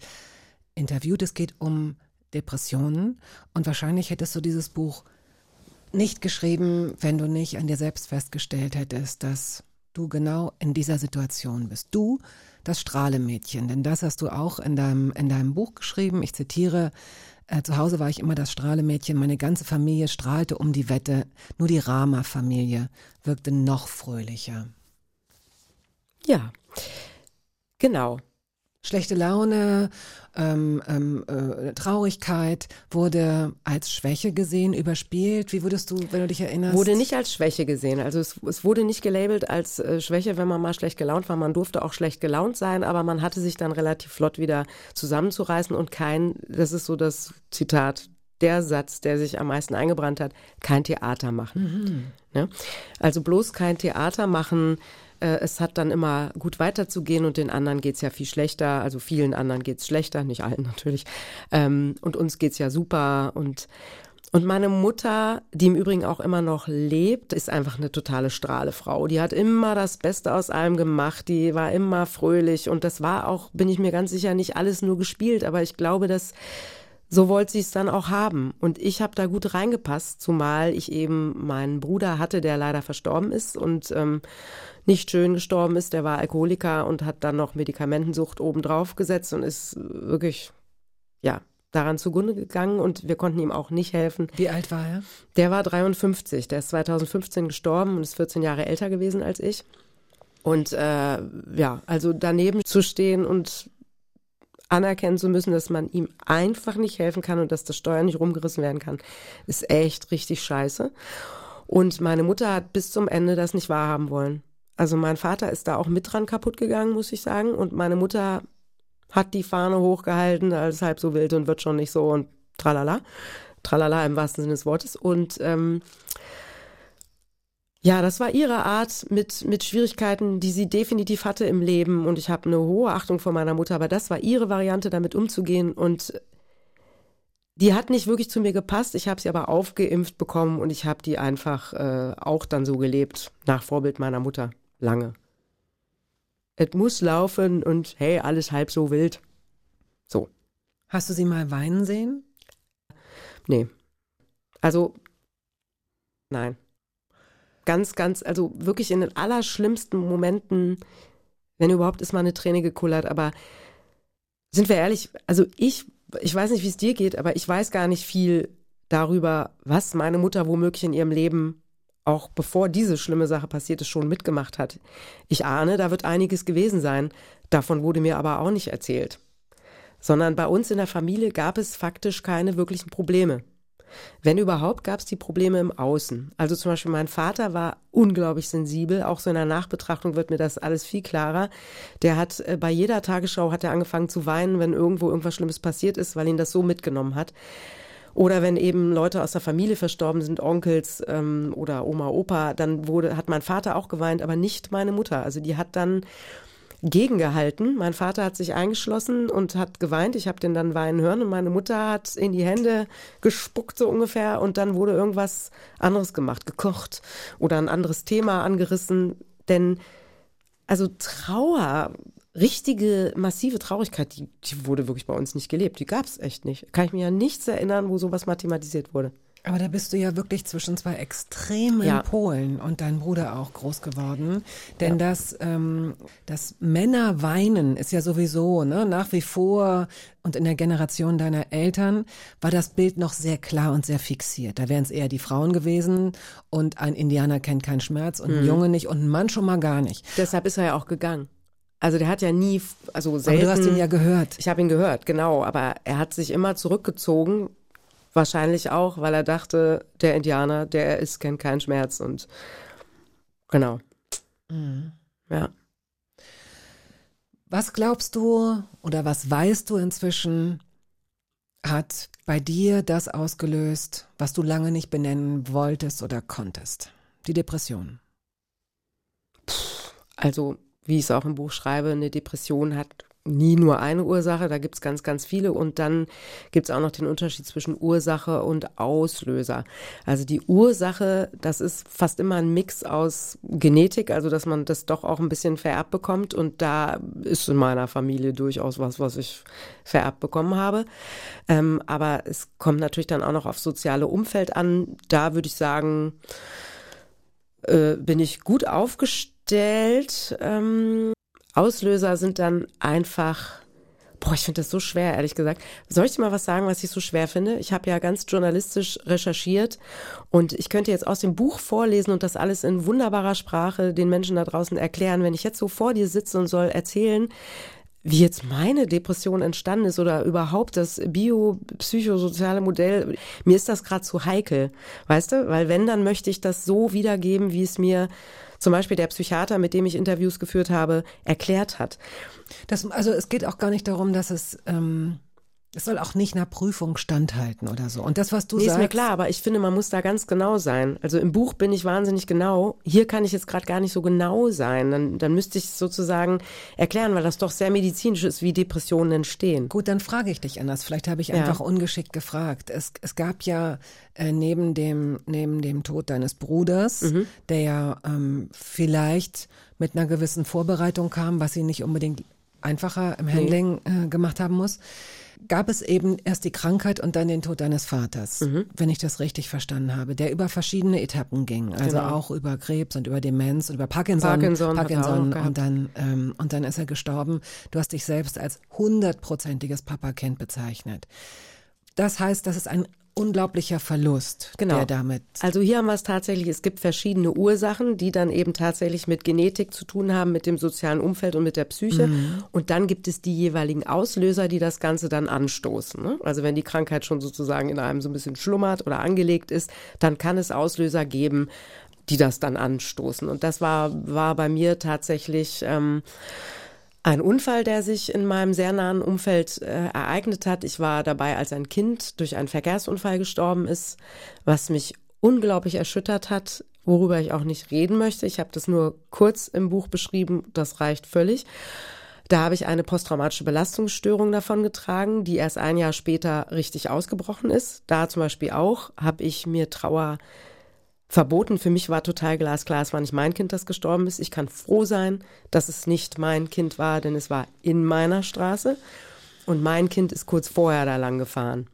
interviewt. Es geht um Depressionen und wahrscheinlich hättest du dieses Buch nicht geschrieben, wenn du nicht an dir selbst festgestellt hättest, dass du genau in dieser Situation bist. Du, das Strahlemädchen, denn das hast du auch in deinem, in deinem Buch geschrieben. Ich zitiere, äh, zu Hause war ich immer das Strahlemädchen, meine ganze Familie strahlte um die Wette, nur die Rama-Familie wirkte noch fröhlicher. Ja, genau. Schlechte Laune, ähm, ähm, äh, Traurigkeit wurde als Schwäche gesehen, überspielt. Wie würdest du, wenn du dich erinnerst? Wurde nicht als Schwäche gesehen. Also es, es wurde nicht gelabelt als äh, Schwäche, wenn man mal schlecht gelaunt war. Man durfte auch schlecht gelaunt sein, aber man hatte sich dann relativ flott wieder zusammenzureißen und kein, das ist so das Zitat, der Satz, der sich am meisten eingebrannt hat, kein Theater machen. Ne? Also bloß kein Theater machen. Äh, es hat dann immer gut weiterzugehen und den anderen geht's ja viel schlechter. Also vielen anderen geht's schlechter, nicht allen [laughs] natürlich. Ähm, und uns geht's ja super und und meine Mutter, die im Übrigen auch immer noch lebt, ist einfach eine totale Strahlefrau. Die hat immer das Beste aus allem gemacht, die war immer fröhlich und das war auch, bin ich mir ganz sicher, nicht alles nur gespielt, aber ich glaube, dass so wollte sie es dann auch haben. Und ich habe da gut reingepasst, zumal ich eben meinen Bruder hatte, der leider verstorben ist und ähm, nicht schön gestorben ist. Der war Alkoholiker und hat dann noch Medikamentensucht obendrauf gesetzt und ist wirklich, ja, daran zugrunde gegangen und wir konnten ihm auch nicht helfen. Wie alt war er? Der war 53, der ist 2015 gestorben und ist 14 Jahre älter gewesen als ich. Und äh, ja, also daneben zu stehen und anerkennen zu müssen, dass man ihm einfach nicht helfen kann und dass das Steuer nicht rumgerissen werden kann, ist echt richtig scheiße. Und meine Mutter hat bis zum Ende das nicht wahrhaben wollen. Also mein Vater ist da auch mit dran kaputt gegangen, muss ich sagen. Und meine Mutter hat die Fahne hochgehalten, als halb so wild und wird schon nicht so und tralala. Tralala im wahrsten Sinne des Wortes. Und ähm, ja, das war ihre Art mit, mit Schwierigkeiten, die sie definitiv hatte im Leben. Und ich habe eine hohe Achtung vor meiner Mutter, aber das war ihre Variante, damit umzugehen. Und die hat nicht wirklich zu mir gepasst. Ich habe sie aber aufgeimpft bekommen und ich habe die einfach äh, auch dann so gelebt, nach Vorbild meiner Mutter. Lange. Es muss laufen und hey, alles halb so wild. So. Hast du sie mal weinen sehen? Nee. Also, nein ganz, ganz, also wirklich in den allerschlimmsten Momenten, wenn überhaupt ist mal eine Träne gekullert, aber sind wir ehrlich, also ich, ich weiß nicht, wie es dir geht, aber ich weiß gar nicht viel darüber, was meine Mutter womöglich in ihrem Leben auch bevor diese schlimme Sache passiert ist, schon mitgemacht hat. Ich ahne, da wird einiges gewesen sein. Davon wurde mir aber auch nicht erzählt. Sondern bei uns in der Familie gab es faktisch keine wirklichen Probleme. Wenn überhaupt, gab es die Probleme im Außen. Also zum Beispiel mein Vater war unglaublich sensibel. Auch so in der Nachbetrachtung wird mir das alles viel klarer. Der hat äh, bei jeder Tagesschau hat er angefangen zu weinen, wenn irgendwo irgendwas Schlimmes passiert ist, weil ihn das so mitgenommen hat. Oder wenn eben Leute aus der Familie verstorben sind, Onkels ähm, oder Oma, Opa, dann wurde, hat mein Vater auch geweint, aber nicht meine Mutter. Also die hat dann gegengehalten. Mein Vater hat sich eingeschlossen und hat geweint. Ich habe den dann weinen hören und meine Mutter hat in die Hände gespuckt so ungefähr und dann wurde irgendwas anderes gemacht, gekocht oder ein anderes Thema angerissen. Denn also Trauer, richtige massive Traurigkeit, die, die wurde wirklich bei uns nicht gelebt. Die gab es echt nicht. Kann ich mir ja nichts erinnern, wo sowas mathematisiert wurde. Aber da bist du ja wirklich zwischen zwei extremen Ja. Polen und dein Bruder auch groß geworden. Denn Ja. das, ähm, das Männer weinen ist ja sowieso ne, nach wie vor und in der Generation deiner Eltern war das Bild noch sehr klar und sehr fixiert. Da wären es eher die Frauen gewesen und ein Indianer kennt keinen Schmerz und Mhm. ein Junge nicht und ein Mann schon mal gar nicht. Deshalb ist er ja auch gegangen. Also der hat ja nie, also Aber selten. du hast ihn ja gehört. Ich habe ihn gehört, genau, aber er hat sich immer zurückgezogen, wahrscheinlich auch, weil er dachte, der Indianer, der er ist, kennt keinen Schmerz und genau. Ja. Was glaubst du oder was weißt du inzwischen, hat bei dir das ausgelöst, was du lange nicht benennen wolltest oder konntest? Die Depression. Also, wie ich es auch im Buch schreibe, eine Depression hat nie nur eine Ursache, da gibt's ganz, ganz viele. Und dann gibt's auch noch den Unterschied zwischen Ursache und Auslöser. Also die Ursache, das ist fast immer ein Mix aus Genetik, also dass man das doch auch ein bisschen vererbt bekommt. Und da ist in meiner Familie durchaus was, was ich vererbt bekommen habe. Ähm, aber es kommt natürlich dann auch noch auf soziale Umfeld an. Da würde ich sagen, äh, bin ich gut aufgestellt. Ähm, Auslöser sind dann einfach, boah, ich finde das so schwer, ehrlich gesagt. Soll ich dir mal was sagen, was ich so schwer finde? Ich habe ja ganz journalistisch recherchiert und ich könnte jetzt aus dem Buch vorlesen und das alles in wunderbarer Sprache den Menschen da draußen erklären. Wenn ich jetzt so vor dir sitze und soll erzählen, wie jetzt meine Depression entstanden ist oder überhaupt das biopsychosoziale Modell, mir ist das gerade zu heikel, weißt du? Weil wenn, dann möchte ich das so wiedergeben, wie es mir zum Beispiel der Psychiater, mit dem ich Interviews geführt habe, erklärt hat. Das, also es geht auch gar nicht darum, dass es, ähm, es soll auch nicht einer Prüfung standhalten oder so. Und das, was du Nee, ist sagst, mir klar, aber ich finde, man muss da ganz genau sein. Also im Buch bin ich wahnsinnig genau. Hier kann ich jetzt gerade gar nicht so genau sein. Dann, dann müsste ich es sozusagen erklären, weil das doch sehr medizinisch ist, wie Depressionen entstehen. Gut, dann frage ich dich anders. Vielleicht habe ich Ja. einfach ungeschickt gefragt. Es, es gab ja äh, neben dem neben dem Tod deines Bruders, Mhm. der ja ähm, vielleicht mit einer gewissen Vorbereitung kam, was ihn nicht unbedingt einfacher im Handling äh, gemacht haben muss, gab es eben erst die Krankheit und dann den Tod deines Vaters, Mhm. wenn ich das richtig verstanden habe, der über verschiedene Etappen ging, also Genau. auch über Krebs und über Demenz und über Parkinson, Parkinson Parkinson und dann ähm, und dann ist er gestorben. Du hast dich selbst als hundertprozentiges Papakind bezeichnet. Das heißt, das ist ein unglaublicher Verlust, Genau. der damit. Also hier haben wir es tatsächlich, es gibt verschiedene Ursachen, die dann eben tatsächlich mit Genetik zu tun haben, mit dem sozialen Umfeld und mit der Psyche. Und dann gibt es die jeweiligen Auslöser, die das Ganze dann anstoßen. Ne? Also wenn die Krankheit schon sozusagen in einem so ein bisschen schlummert oder angelegt ist, dann kann es Auslöser geben, die das dann anstoßen. Und das war, war bei mir tatsächlich ähm, ein Unfall, der sich in meinem sehr nahen Umfeld äh, ereignet hat. Ich war dabei, als ein Kind durch einen Verkehrsunfall gestorben ist, was mich unglaublich erschüttert hat, worüber ich auch nicht reden möchte. Ich habe das nur kurz im Buch beschrieben, das reicht völlig. Da habe ich eine posttraumatische Belastungsstörung davon getragen, die erst ein Jahr später richtig ausgebrochen ist. Da zum Beispiel auch habe ich mir Trauer verboten. Für mich war total glasklar, es war nicht mein Kind, das gestorben ist. Ich kann froh sein, dass es nicht mein Kind war, denn es war in meiner Straße und mein Kind ist kurz vorher da lang gefahren.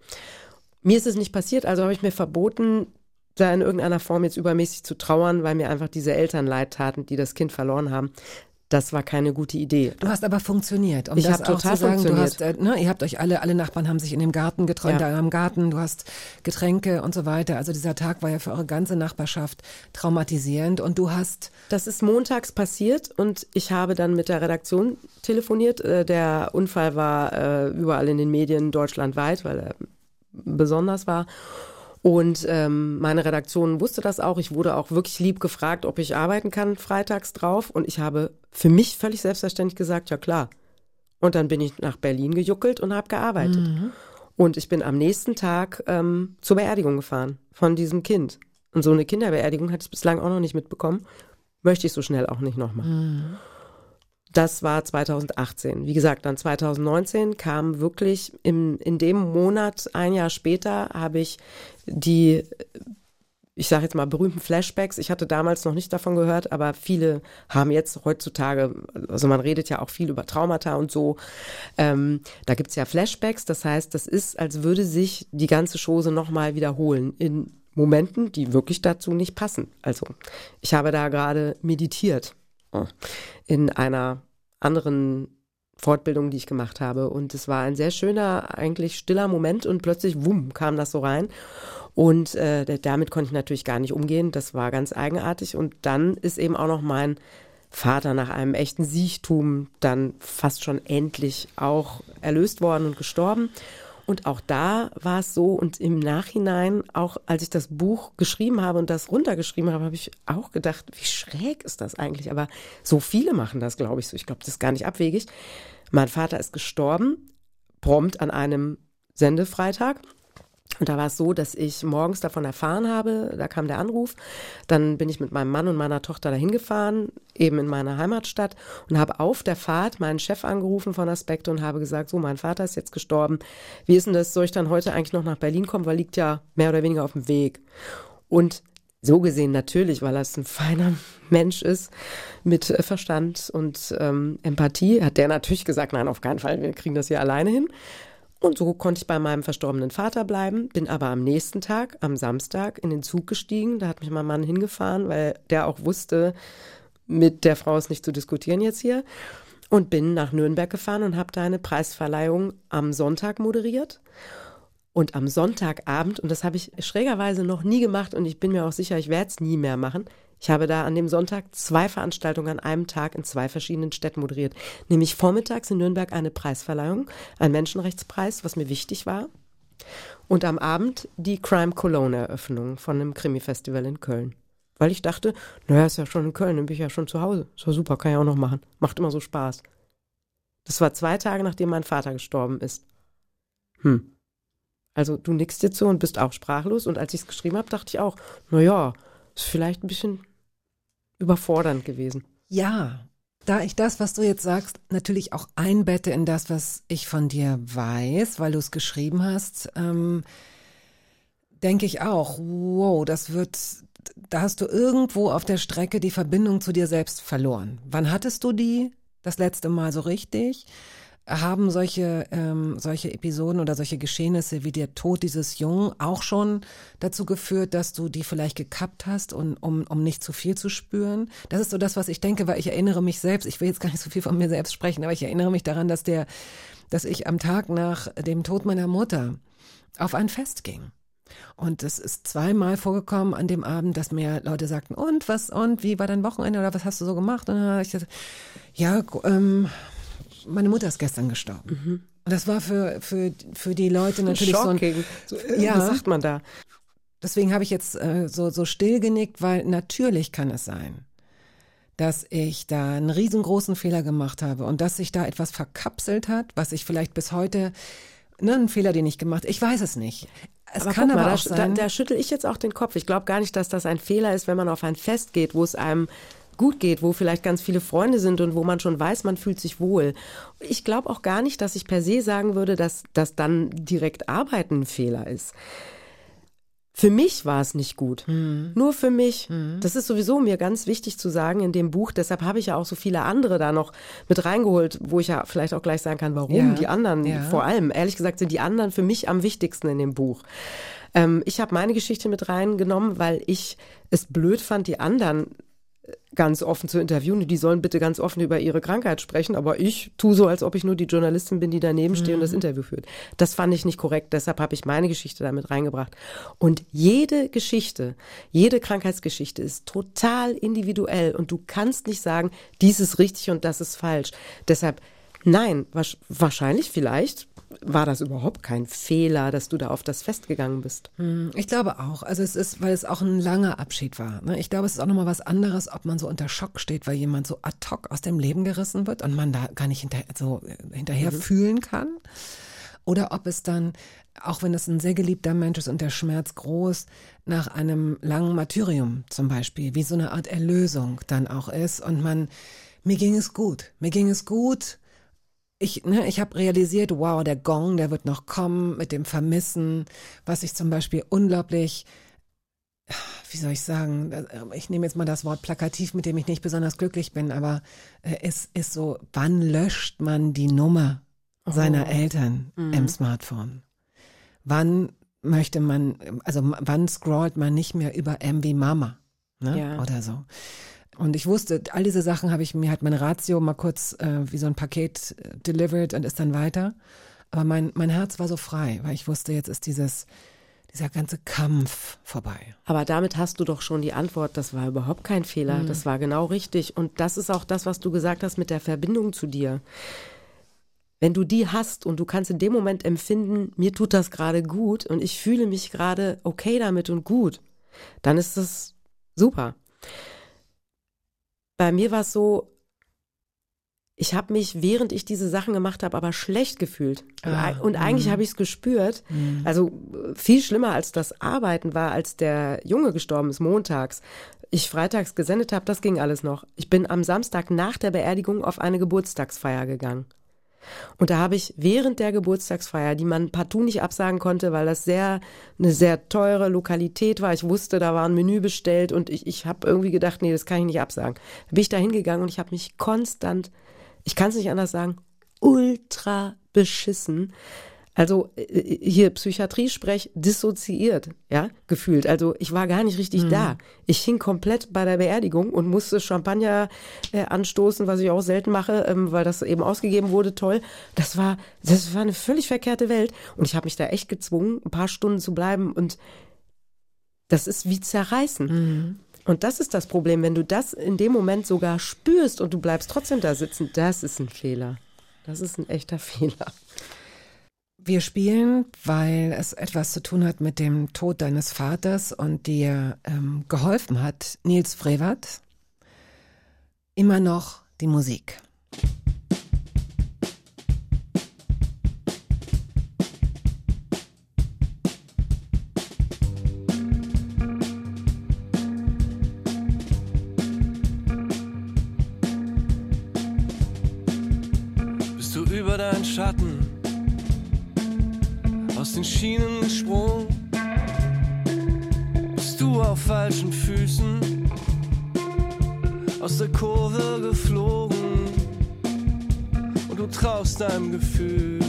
Mir ist es nicht passiert, also habe ich mir verboten, da in irgendeiner Form jetzt übermäßig zu trauern, weil mir einfach diese Eltern leid taten, die das Kind verloren haben. Das war keine gute Idee. Du hast aber funktioniert. Um Ich das hab auch total sagen, du funktioniert. hast, äh, ne, ihr habt euch alle, alle Nachbarn haben sich in dem Garten geträumt, Ja. da am Garten, du hast Getränke und so weiter. Also dieser Tag war ja für eure ganze Nachbarschaft traumatisierend und du hast, Das ist montags passiert und ich habe dann mit der Redaktion telefoniert. Äh, Der Unfall war äh, überall in den Medien deutschlandweit, weil er besonders war. Und ähm, meine Redaktion wusste das auch. Ich wurde auch wirklich lieb gefragt, ob ich arbeiten kann freitags drauf. Und ich habe für mich völlig selbstverständlich gesagt, ja klar. Und dann bin ich nach Berlin gejuckelt und habe gearbeitet. Und ich bin am nächsten Tag ähm, zur Beerdigung gefahren von diesem Kind. Und so eine Kinderbeerdigung hatte ich bislang auch noch nicht mitbekommen. Möchte ich so schnell auch nicht nochmal. Das war 2018. Wie gesagt, dann 2019 kam wirklich im, in dem Monat, ein Jahr später, habe ich die, ich sage jetzt mal berühmten Flashbacks. Ich hatte damals noch nicht davon gehört, aber viele haben jetzt heutzutage, also man redet ja auch viel über Traumata und so. Ähm, da gibt's ja Flashbacks, das heißt, das ist, als würde sich die ganze Chose nochmal wiederholen in Momenten, die wirklich dazu nicht passen. Also ich habe da gerade meditiert in einer anderen Fortbildung, die ich gemacht habe. Und es war ein sehr schöner, eigentlich stiller Moment und plötzlich, wumm, kam das so rein. Und äh, damit konnte ich natürlich gar nicht umgehen. Das war ganz eigenartig. Und dann ist eben auch noch mein Vater nach einem echten Siechtum dann fast schon endlich auch erlöst worden und gestorben. Und auch da war es so und im Nachhinein, auch als ich das Buch geschrieben habe und das runtergeschrieben habe, habe ich auch gedacht, wie schräg ist das eigentlich? Aber so viele machen das, glaube ich, so. Ich glaube, das ist gar nicht abwegig. Mein Vater ist gestorben, prompt an einem Sendefreitag. Und da war es so, dass ich morgens davon erfahren habe, da kam der Anruf, dann bin ich mit meinem Mann und meiner Tochter dahin gefahren, eben in meine Heimatstadt und habe auf der Fahrt meinen Chef angerufen von Aspekte und habe gesagt, so, mein Vater ist jetzt gestorben. Wie ist denn das? Soll ich dann heute eigentlich noch nach Berlin kommen, weil liegt ja mehr oder weniger auf dem Weg. Und so gesehen natürlich, weil er ein feiner [laughs] Mensch ist mit äh, Verstand und ähm, Empathie, hat der natürlich gesagt, nein, auf keinen Fall, wir kriegen das hier alleine hin. Und so konnte ich bei meinem verstorbenen Vater bleiben, bin aber am nächsten Tag, am Samstag, in den Zug gestiegen. Da hat mich mein Mann hingefahren, weil der auch wusste, mit der Frau ist nicht zu diskutieren jetzt hier. Und bin nach Nürnberg gefahren und habe da eine Preisverleihung am Sonntag moderiert. Und am Sonntagabend, und das habe ich schrägerweise noch nie gemacht und ich bin mir auch sicher, ich werde es nie mehr machen, ich habe da an dem Sonntag zwei Veranstaltungen an einem Tag in zwei verschiedenen Städten moderiert. Nämlich vormittags in Nürnberg eine Preisverleihung, ein Menschenrechtspreis, was mir wichtig war. Und am Abend die Crime Cologne Eröffnung von einem Krimi-Festival in Köln. Weil ich dachte, naja, ist ja schon in Köln, dann bin ich ja schon zu Hause. Ist ja super, kann ich auch noch machen. Macht immer so Spaß. Das war zwei Tage, nachdem mein Vater gestorben ist. Hm. Also du nickst jetzt so und bist auch sprachlos. Und als ich es geschrieben habe, dachte ich auch, naja, ist vielleicht ein bisschen überfordernd gewesen. ja, da ich das, was du jetzt sagst, natürlich auch einbette in das, was ich von dir weiß, weil du es geschrieben hast, ähm, denke ich auch, wow, das wird, da hast du irgendwo auf der Strecke die Verbindung zu dir selbst verloren. Wann hattest du die das letzte Mal so richtig? Haben solche, ähm, solche Episoden oder solche Geschehnisse wie der Tod dieses Jungen auch schon dazu geführt, dass du die vielleicht gekappt hast, und, um, um nicht zu viel zu spüren? Das ist so das, was ich denke, weil ich erinnere mich selbst, ich will jetzt gar nicht so viel von mir selbst sprechen, aber ich erinnere mich daran, dass der, dass ich am Tag nach dem Tod meiner Mutter auf ein Fest ging. Und es ist zweimal vorgekommen an dem Abend, dass mir Leute sagten, und was, und wie war dein Wochenende oder was hast du so gemacht? Und dann habe ich gesagt, ja, ähm, meine Mutter ist gestern gestorben. Mhm. Und das war für, für, für die Leute natürlich so ein, Shocking. so, Ja. Was sagt man da? Deswegen habe ich jetzt äh, so, so still genickt, weil natürlich kann es sein, dass ich da einen riesengroßen Fehler gemacht habe und dass sich da etwas verkapselt hat, was ich vielleicht bis heute, ne, ein Fehler, den ich gemacht, ich weiß es nicht. Es aber kann guck aber mal, auch da, sein. Da, da schüttel ich jetzt auch den Kopf. Ich glaube gar nicht, dass das ein Fehler ist, wenn man auf ein Fest geht, wo es einem gut geht, wo vielleicht ganz viele Freunde sind und wo man schon weiß, man fühlt sich wohl. Ich glaube auch gar nicht, dass ich per se sagen würde, dass, dass dann direkt Arbeiten ein Fehler ist. Für mich war es nicht gut. Nur für mich. Das ist sowieso mir ganz wichtig zu sagen in dem Buch. Deshalb habe ich ja auch so viele andere da noch mit reingeholt, wo ich ja vielleicht auch gleich sagen kann, warum Ja, die anderen ja. vor allem. Ehrlich gesagt sind die anderen für mich am wichtigsten in dem Buch. Ähm, ich habe meine Geschichte mit reingenommen, weil ich es blöd fand, die anderen ganz offen zu interviewen. Die sollen bitte ganz offen über ihre Krankheit sprechen, aber ich tue so, als ob ich nur die Journalistin bin, die daneben steht und das Interview führt. Das fand ich nicht korrekt, deshalb habe ich meine Geschichte damit reingebracht. Und jede Geschichte, jede Krankheitsgeschichte ist total individuell und du kannst nicht sagen, dies ist richtig und das ist falsch. Deshalb, nein, wahrscheinlich vielleicht war das überhaupt kein Fehler, dass du da auf das Fest gegangen bist. Ich glaube auch. Also es ist, weil es auch ein langer Abschied war. Ne? Ich glaube, es ist auch nochmal was anderes, ob man so unter Schock steht, weil jemand so ad hoc aus dem Leben gerissen wird und man da gar nicht hinter, so äh, hinterher fühlen kann. Oder ob es dann, auch wenn es ein sehr geliebter Mensch ist und der Schmerz groß, nach einem langen Martyrium zum Beispiel, wie so eine Art Erlösung dann auch ist und man, mir ging es gut, mir ging es gut, ich, ne, ich habe realisiert, wow, der Gong, der wird noch kommen mit dem Vermissen, was ich zum Beispiel unglaublich, wie soll ich sagen, ich nehme jetzt mal das Wort plakativ, mit dem ich nicht besonders glücklich bin, aber äh, es ist so, wann löscht man die Nummer seiner Oh. Eltern Mhm. im Smartphone? Wann möchte man, also wann scrollt man nicht mehr über M wie Mama ne? Ja. oder so? Und ich wusste, all diese Sachen habe ich mir halt mein Ratio mal kurz äh, wie so ein Paket äh, delivered und ist dann weiter. Aber mein, mein Herz war so frei, weil ich wusste, jetzt ist dieses, dieser ganze Kampf vorbei. Aber damit hast du doch schon die Antwort, das war überhaupt kein Fehler, das war genau richtig. Und das ist auch das, was du gesagt hast mit der Verbindung zu dir. Wenn du die hast und du kannst in dem Moment empfinden, mir tut das gerade gut und ich fühle mich gerade okay damit und gut, dann ist das super. Bei mir war es so, ich habe mich, während ich diese Sachen gemacht habe, aber schlecht gefühlt. Und Ah, und eigentlich habe ich es gespürt. Also äh, viel schlimmer als das Arbeiten war, als der Junge gestorben ist, montags. Ich freitags gesendet habe, das ging alles noch. Ich bin am Samstag nach der Beerdigung auf eine Geburtstagsfeier gegangen. Und da habe ich während der Geburtstagsfeier, die man partout nicht absagen konnte, weil das sehr eine sehr teure Lokalität war. Ich wusste, da war ein Menü bestellt und ich, ich habe irgendwie gedacht, nee, das kann ich nicht absagen. Da bin ich da hingegangen und ich habe mich konstant, ich kann es nicht anders sagen, ultra beschissen. Also äh, hier Psychiatrie-Sprech dissoziiert, ja, gefühlt. Also ich war gar nicht richtig da. Ich hing komplett bei der Beerdigung und musste Champagner äh, anstoßen, was ich auch selten mache, ähm, weil das eben ausgegeben wurde, toll. Das war, das war eine völlig verkehrte Welt und ich habe mich da echt gezwungen, ein paar Stunden zu bleiben und das ist wie zerreißen. Und das ist das Problem, wenn du das in dem Moment sogar spürst und du bleibst trotzdem da sitzen, das ist ein Fehler. Das ist ein echter [laughs] Fehler. Wir spielen, weil es etwas zu tun hat mit dem Tod deines Vaters und dir ähm, geholfen hat, Nils Frevert, immer noch die Musik. bist du über deinen Schatten den Schienen gesprungen. Bist du auf falschen Füßen aus der Kurve geflogen und du traust deinem Gefühl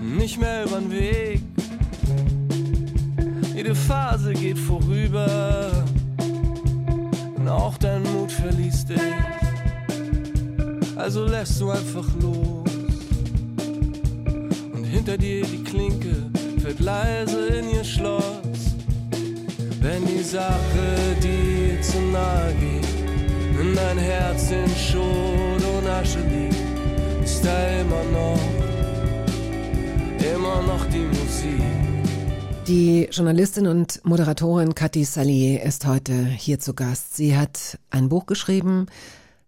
nicht mehr über den Weg. Jede Phase geht vorüber und auch dein Mut verließ dich also lässt du einfach los. Hinter dir die Klinke fällt leise in ihr Schloss. Wenn die Sache dir zu nahe geht, in dein Herz in Schot und Asche liegt, ist da immer noch, immer noch die Musik. Die Journalistin und Moderatorin Cathy Salier ist heute hier zu Gast. Sie hat ein Buch geschrieben,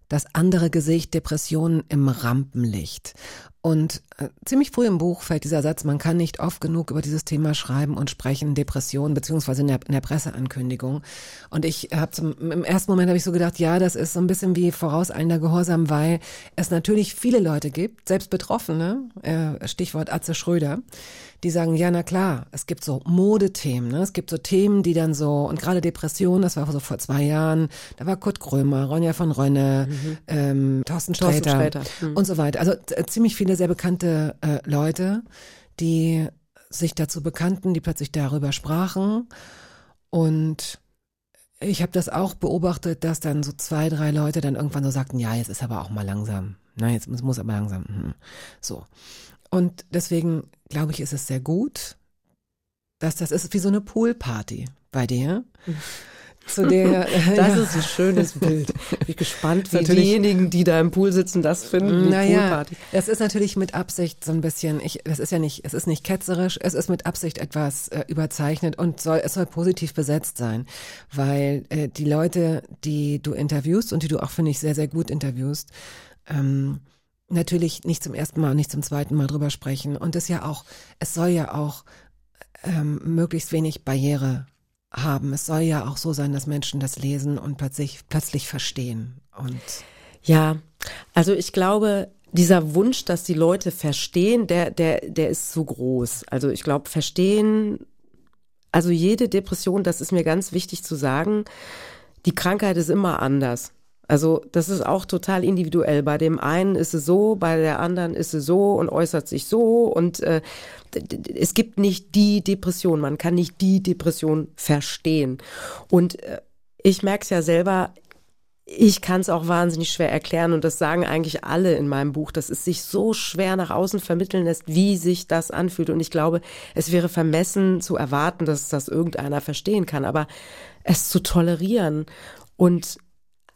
Das andere Gesicht Depressionen im Rampenlicht. Und äh, ziemlich früh im Buch fällt dieser Satz, man kann nicht oft genug über dieses Thema schreiben und sprechen, Depression, beziehungsweise in der, in der Presseankündigung. Und ich habe im ersten Moment habe ich so gedacht, ja, das ist so ein bisschen wie vorauseilender Gehorsam, weil es natürlich viele Leute gibt, selbst Betroffene, äh, Stichwort Atze Schröder, die sagen, ja, na klar, es gibt so Modethemen, ne? es gibt so Themen, die dann so, und gerade Depression, das war so vor zwei Jahren, da war Kurt Krömer, Ronja von Rönne, mhm. ähm, Thorsten Sträter, Thorsten Sträter. Mhm. und so weiter. Also ziemlich viele sehr bekannte äh, Leute, die sich dazu bekannten, die plötzlich darüber sprachen und ich habe das auch beobachtet, dass dann so zwei, drei Leute dann irgendwann so sagten, ja, jetzt ist aber auch mal langsam. Na, jetzt muss, muss aber langsam. Mhm. So. Und deswegen glaube ich, ist es sehr gut, dass das ist wie so eine Poolparty bei dir. Zu der, [laughs] das ja. ist ein schönes Bild. Ich bin gespannt, [laughs] wie diejenigen, die da im Pool sitzen, das finden. Naja, Poolparty. das ist natürlich mit Absicht so ein bisschen, ich, das ist ja nicht, es ist nicht ketzerisch, es ist mit Absicht etwas äh, überzeichnet und soll, es soll positiv besetzt sein, weil äh, die Leute, die du interviewst und die du auch, finde ich, sehr, sehr gut interviewst, ähm, natürlich nicht zum ersten Mal, nicht zum zweiten Mal drüber sprechen. Und es ja auch, es soll ja auch ähm, möglichst wenig Barriere haben. Es soll ja auch so sein, dass Menschen das lesen und plötzlich, plötzlich verstehen. Und ja, also ich glaube, dieser Wunsch, dass die Leute verstehen, der, der, der ist zu groß. Also ich glaube, verstehen, also jede Depression, das ist mir ganz wichtig zu sagen, die Krankheit ist immer anders. Also das ist auch total individuell. Bei dem einen ist es so, bei der anderen ist es so und äußert sich so. Und äh, es gibt nicht die Depression. Man kann nicht die Depression verstehen. Und äh, ich merke es ja selber, ich kann es auch wahnsinnig schwer erklären und das sagen eigentlich alle in meinem Buch, dass es sich so schwer nach außen vermitteln lässt, wie sich das anfühlt. Und ich glaube, es wäre vermessen zu erwarten, dass das irgendeiner verstehen kann, aber es zu tolerieren und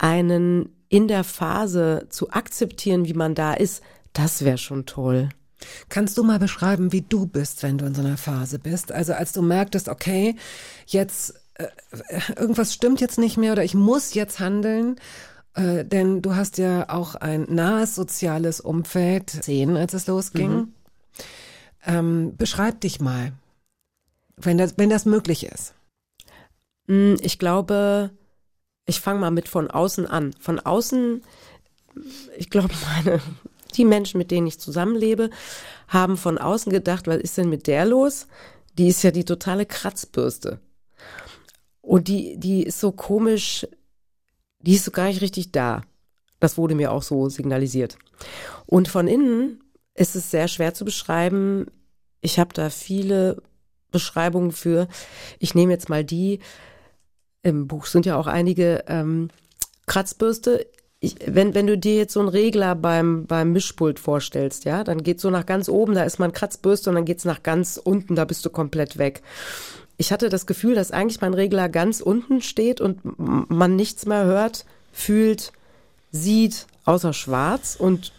einen in der Phase zu akzeptieren, wie man da ist, das wäre schon toll. Kannst du mal beschreiben, wie du bist, wenn du in so einer Phase bist? Also als du merktest, okay, jetzt äh, irgendwas stimmt jetzt nicht mehr oder ich muss jetzt handeln, äh, denn du hast ja auch ein nahes soziales Umfeld, zehn, als es losging. Mhm. Ähm, beschreib dich mal, wenn das, wenn das möglich ist. Hm, ich glaube, ich fange mal mit von außen an. Von außen, ich glaube, meine, die Menschen, mit denen ich zusammenlebe, haben von außen gedacht, was ist denn mit der los? Die ist ja die totale Kratzbürste. Und die, die ist so komisch, die ist so gar nicht richtig da. Das wurde mir auch so signalisiert. Und von innen ist es sehr schwer zu beschreiben. Ich habe da viele Beschreibungen für. Ich nehme jetzt mal die, im Buch sind ja auch einige ähm, Kratzbürste. Ich, wenn, wenn du dir jetzt so einen Regler beim, beim Mischpult vorstellst, ja, dann geht's so nach ganz oben, da ist man Kratzbürste und dann geht's nach ganz unten, da bist du komplett weg. Ich hatte das Gefühl, dass eigentlich mein Regler ganz unten steht und man nichts mehr hört, fühlt, sieht, außer schwarz und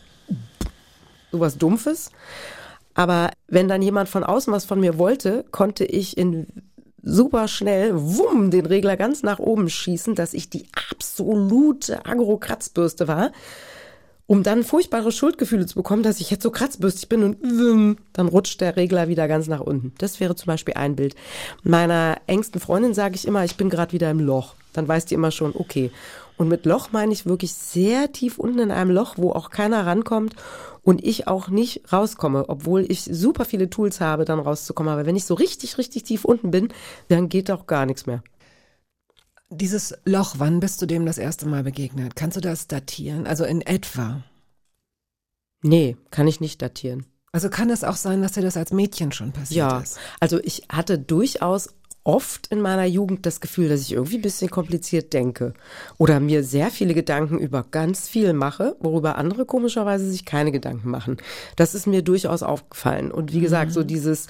sowas Dumpfes. Aber wenn dann jemand von außen was von mir wollte, konnte ich in super schnell, wumm, den Regler ganz nach oben schießen, dass ich die absolute Agro-Kratzbürste war, um dann furchtbare Schuldgefühle zu bekommen, dass ich jetzt so kratzbürstig bin und wumm, dann rutscht der Regler wieder ganz nach unten. Das wäre zum Beispiel ein Bild. Meiner engsten Freundin sage ich immer, ich bin gerade wieder im Loch. Dann weiß die immer schon, okay. Und mit Loch meine ich wirklich sehr tief unten in einem Loch, wo auch keiner rankommt und ich auch nicht rauskomme, obwohl ich super viele Tools habe, dann rauszukommen. Aber wenn ich so richtig, richtig tief unten bin, dann geht auch gar nichts mehr. Dieses Loch, wann bist du dem das erste Mal begegnet? Kannst du das datieren? Also in etwa? Nee, kann ich nicht datieren. Also kann es auch sein, dass dir das als Mädchen schon passiert ja, ist? Ja, also ich hatte durchaus oft in meiner Jugend das Gefühl, dass ich irgendwie ein bisschen kompliziert denke oder mir sehr viele Gedanken über ganz viel mache, worüber andere komischerweise sich keine Gedanken machen. Das ist mir durchaus aufgefallen. Und wie gesagt, so dieses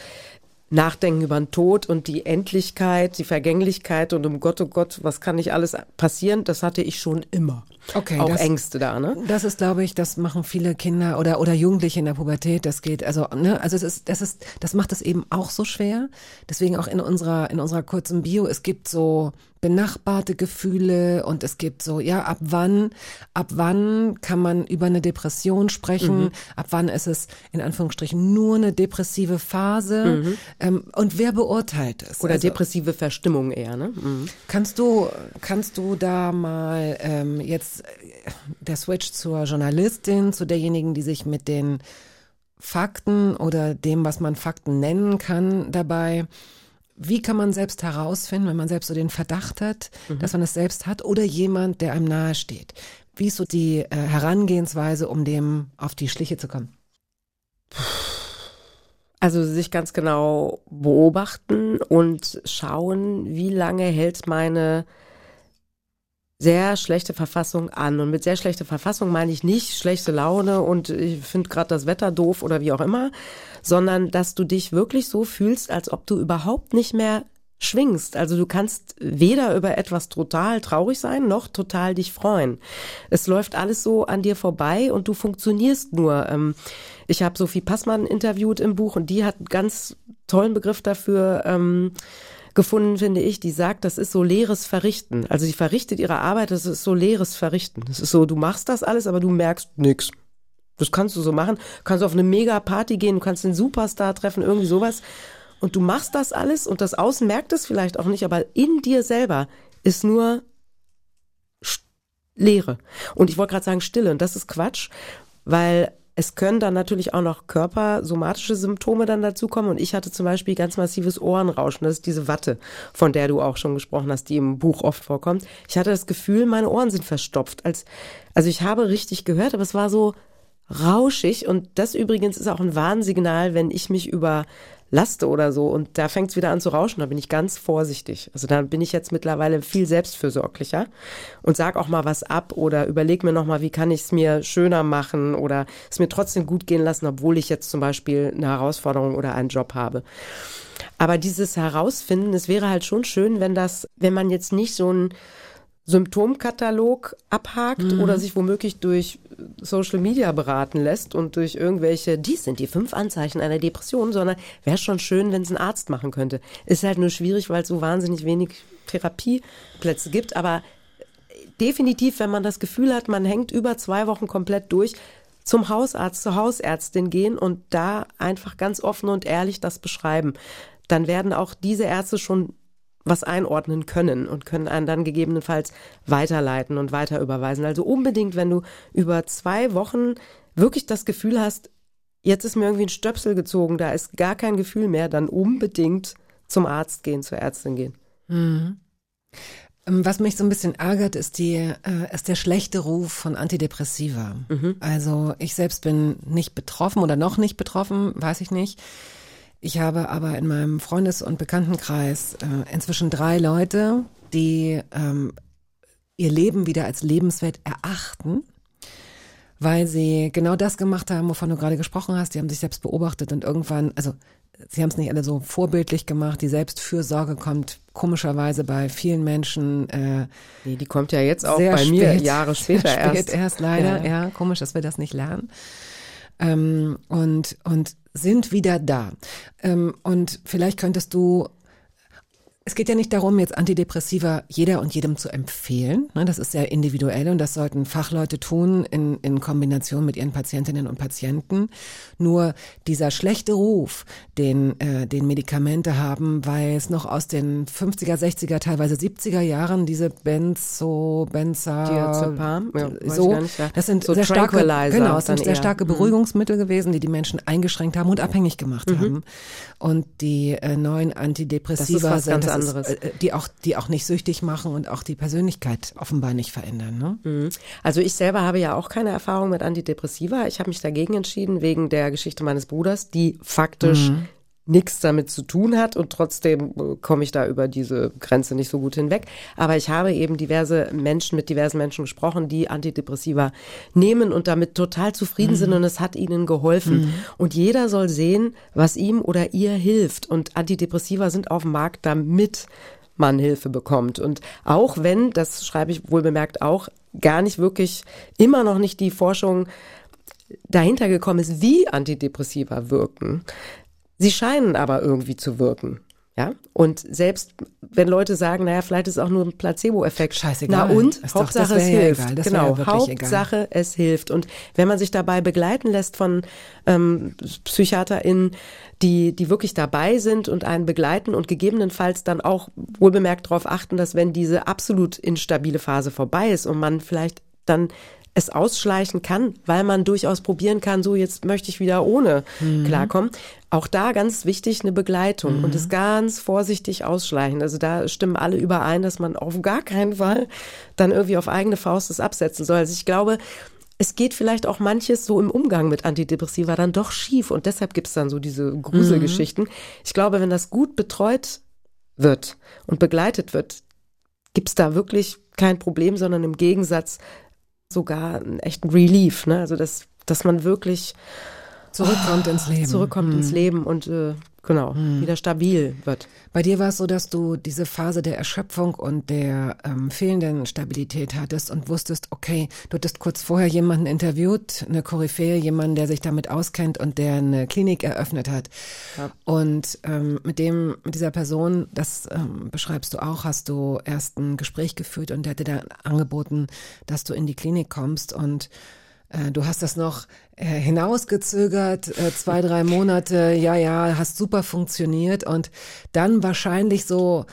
Nachdenken über den Tod und die Endlichkeit, die Vergänglichkeit und um Gott, oh Gott, was kann nicht alles passieren, das hatte ich schon immer. Okay, Auch das- Ängste da, ne? Das ist, glaube ich, das machen viele Kinder oder oder Jugendliche in der Pubertät. Das geht, also ne, also es ist, das ist, das macht es eben auch so schwer. Deswegen auch in unserer in unserer kurzen Bio. Es gibt so benachbarte Gefühle und es gibt so, ja, ab wann, ab wann kann man über eine Depression sprechen? Ab wann ist es in Anführungsstrichen nur eine depressive Phase? Ähm, und wer beurteilt es? Oder Also- depressive Verstimmung eher, ne? Mhm. Kannst du, kannst du da mal ähm, jetzt äh, der Switch zur Journalistin, zu derjenigen, die sich mit den Fakten oder dem, was man Fakten nennen kann, dabei, wie kann man selbst herausfinden, wenn man selbst so den Verdacht hat, dass man es selbst hat oder jemand, der einem nahe steht? Wie ist so die äh, Herangehensweise, um dem auf die Schliche zu kommen? Also sich ganz genau beobachten und schauen, wie lange hält meine sehr schlechte Verfassung an. Und mit sehr schlechter Verfassung meine ich nicht schlechte Laune und ich finde gerade das Wetter doof oder wie auch immer, sondern dass du dich wirklich so fühlst, als ob du überhaupt nicht mehr schwingst. Also du kannst weder über etwas total traurig sein, noch total dich freuen. Es läuft alles so an dir vorbei und du funktionierst nur. Ähm, Ich habe Sophie Passmann interviewt im Buch und die hat einen ganz tollen Begriff dafür ähm, gefunden, finde ich. Die sagt, das ist so leeres Verrichten. Also sie verrichtet ihre Arbeit, das ist so leeres Verrichten. Das ist so, du machst das alles, aber du merkst nix. Das kannst du so machen. Kannst du auf eine Mega-Party gehen, du kannst den Superstar treffen, irgendwie sowas. Und du machst das alles und das Außen merkt es vielleicht auch nicht, aber in dir selber ist nur Leere. Und ich wollte gerade sagen Stille und das ist Quatsch, weil es können dann natürlich auch noch körpersomatische Symptome dann dazukommen. Und ich hatte zum Beispiel ganz massives Ohrenrauschen. Das ist diese Watte, von der du auch schon gesprochen hast, die im Buch oft vorkommt. Ich hatte das Gefühl, meine Ohren sind verstopft. Als, also ich habe richtig gehört, aber es war so rauschig. Und das übrigens ist auch ein Warnsignal, wenn ich mich überlaste oder so. Und da fängt es wieder an zu rauschen. Da bin ich ganz vorsichtig. Also da bin ich jetzt mittlerweile viel selbstfürsorglicher und sag auch mal was ab oder überleg mir nochmal, wie kann ich es mir schöner machen oder es mir trotzdem gut gehen lassen, obwohl ich jetzt zum Beispiel eine Herausforderung oder einen Job habe. Aber dieses Herausfinden, es wäre halt schon schön, wenn das, wenn man jetzt nicht so ein Symptomkatalog abhakt oder sich womöglich durch Social Media beraten lässt und durch irgendwelche, dies sind die fünf Anzeichen einer Depression, sondern wäre schon schön, wenn es ein Arzt machen könnte. Ist halt nur schwierig, weil es so wahnsinnig wenig Therapieplätze gibt, aber definitiv, wenn man das Gefühl hat, man hängt über zwei Wochen komplett durch, zum Hausarzt, zur Hausärztin gehen und da einfach ganz offen und ehrlich das beschreiben. Dann werden auch diese Ärzte schon was einordnen können und können einen dann gegebenenfalls weiterleiten und weiter überweisen. Also unbedingt, wenn du über zwei Wochen wirklich das Gefühl hast, jetzt ist mir irgendwie ein Stöpsel gezogen, da ist gar kein Gefühl mehr, dann unbedingt zum Arzt gehen, zur Ärztin gehen. Ähm, Was mich so ein bisschen ärgert, ist, die, äh, ist der schlechte Ruf von Antidepressiva. Also ich selbst bin nicht betroffen oder noch nicht betroffen, weiß ich nicht. Ich habe aber in meinem Freundes- und Bekanntenkreis äh, inzwischen drei Leute, die ähm, ihr Leben wieder als lebenswert erachten, weil sie genau das gemacht haben, wovon du gerade gesprochen hast. Die haben sich selbst beobachtet und irgendwann, also sie haben es nicht alle so vorbildlich gemacht. Die Selbstfürsorge kommt komischerweise bei vielen Menschen äh, Nee, die kommt ja jetzt auch bei mir spät, Jahre später spät erst. erst leider. Ja. Ja. komisch, dass wir das nicht lernen. Ähm, und, und sind wieder da. Ähm, und vielleicht könntest du es geht ja nicht darum, jetzt Antidepressiva jeder und jedem zu empfehlen. Ne, das ist sehr individuell und das sollten Fachleute tun in, in Kombination mit ihren Patientinnen und Patienten. Nur dieser schlechte Ruf, den, äh, den Medikamente haben, weil es noch aus den 50er, 60er, teilweise 70er Jahren diese Benzo, Benza, Diazepam? Ja, so, gar nicht, ja. das sind So sehr starke, genau, es dann sind sehr eher. starke Mhm. Beruhigungsmittel gewesen, die die Menschen eingeschränkt haben und abhängig gemacht haben. Und die äh, neuen Antidepressiva Das sind, das anderes. Ist, äh, die auch, die auch nicht süchtig machen und auch die Persönlichkeit offenbar nicht verändern. Ne? Mhm. Also ich selber habe ja auch keine Erfahrung mit Antidepressiva. Ich habe mich dagegen entschieden wegen der Geschichte meines Bruders, die faktisch nichts damit zu tun hat und trotzdem äh, komme ich da über diese Grenze nicht so gut hinweg. Aber ich habe eben diverse Menschen mit diversen Menschen gesprochen, die Antidepressiva nehmen und damit total zufrieden mhm. sind und es hat ihnen geholfen. Mhm. Und jeder soll sehen, was ihm oder ihr hilft. Und Antidepressiva sind auf dem Markt, damit man Hilfe bekommt. Und auch wenn, das schreibe ich wohl bemerkt auch, gar nicht wirklich immer noch nicht die Forschung dahinter gekommen ist, wie Antidepressiva wirken, Sie scheinen aber irgendwie zu wirken. Ja, und selbst wenn Leute sagen, naja, vielleicht ist es auch nur ein Placebo-Effekt. Scheißegal. Na und? Ist Hauptsache doch, es hilft. Ja genau. Ja Hauptsache egal. es hilft. Und wenn man sich dabei begleiten lässt von ähm, PsychiaterInnen, die, die wirklich dabei sind und einen begleiten und gegebenenfalls dann auch wohlbemerkt darauf achten, dass wenn diese absolut instabile Phase vorbei ist und man vielleicht dann es ausschleichen kann, weil man durchaus probieren kann, so jetzt möchte ich wieder ohne mhm. klarkommen. Auch da ganz wichtig eine Begleitung mhm. und es ganz vorsichtig ausschleichen. Also da stimmen alle überein, dass man auf gar keinen Fall dann irgendwie auf eigene Faust das absetzen soll. Also ich glaube, es geht vielleicht auch manches so im Umgang mit Antidepressiva dann doch schief und deshalb gibt es dann so diese Gruselgeschichten. Mhm. Ich glaube, wenn das gut betreut wird und begleitet wird, gibt es da wirklich kein Problem, sondern im Gegensatz sogar einen echten Relief, ne? Also dass, dass man wirklich zurückkommt oh, ins Leben. Zurückkommt hm. ins Leben und äh, genau, hm. wieder stabil wird. Bei dir war es so, dass du diese Phase der Erschöpfung und der ähm, fehlenden Stabilität hattest und wusstest, okay, du hattest kurz vorher jemanden interviewt, eine Koryphäe, jemanden, der sich damit auskennt und der eine Klinik eröffnet hat. Ja. Und ähm, mit dem, mit dieser Person, das ähm, beschreibst du auch, hast du erst ein Gespräch geführt und der hatte dann angeboten, dass du in die Klinik kommst und Du hast das noch äh, hinausgezögert, äh, zwei, drei Monate, ja, ja, hast super funktioniert und dann wahrscheinlich so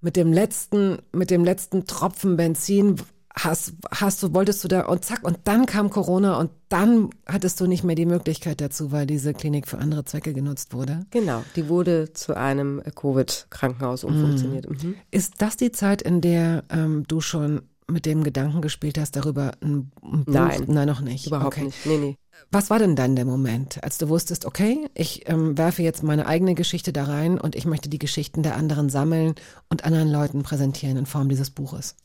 mit dem letzten, mit dem letzten Tropfen Benzin hast, hast du, wolltest du da und zack, und dann kam Corona und dann hattest du nicht mehr die Möglichkeit dazu, weil diese Klinik für andere Zwecke genutzt wurde. Genau, die wurde zu einem Covid-Krankenhaus umfunktioniert. Mhm. Ist das die Zeit, in der ähm, du schon mit dem Gedanken gespielt hast, darüber ein, Buch? Nein. Nein, noch nicht. Überhaupt okay. nicht. Nee, nee. Was war denn dann der Moment, als du wusstest, okay, ich ähm, werfe jetzt meine eigene Geschichte da rein und ich möchte die Geschichten der anderen sammeln und anderen Leuten präsentieren in Form dieses Buches?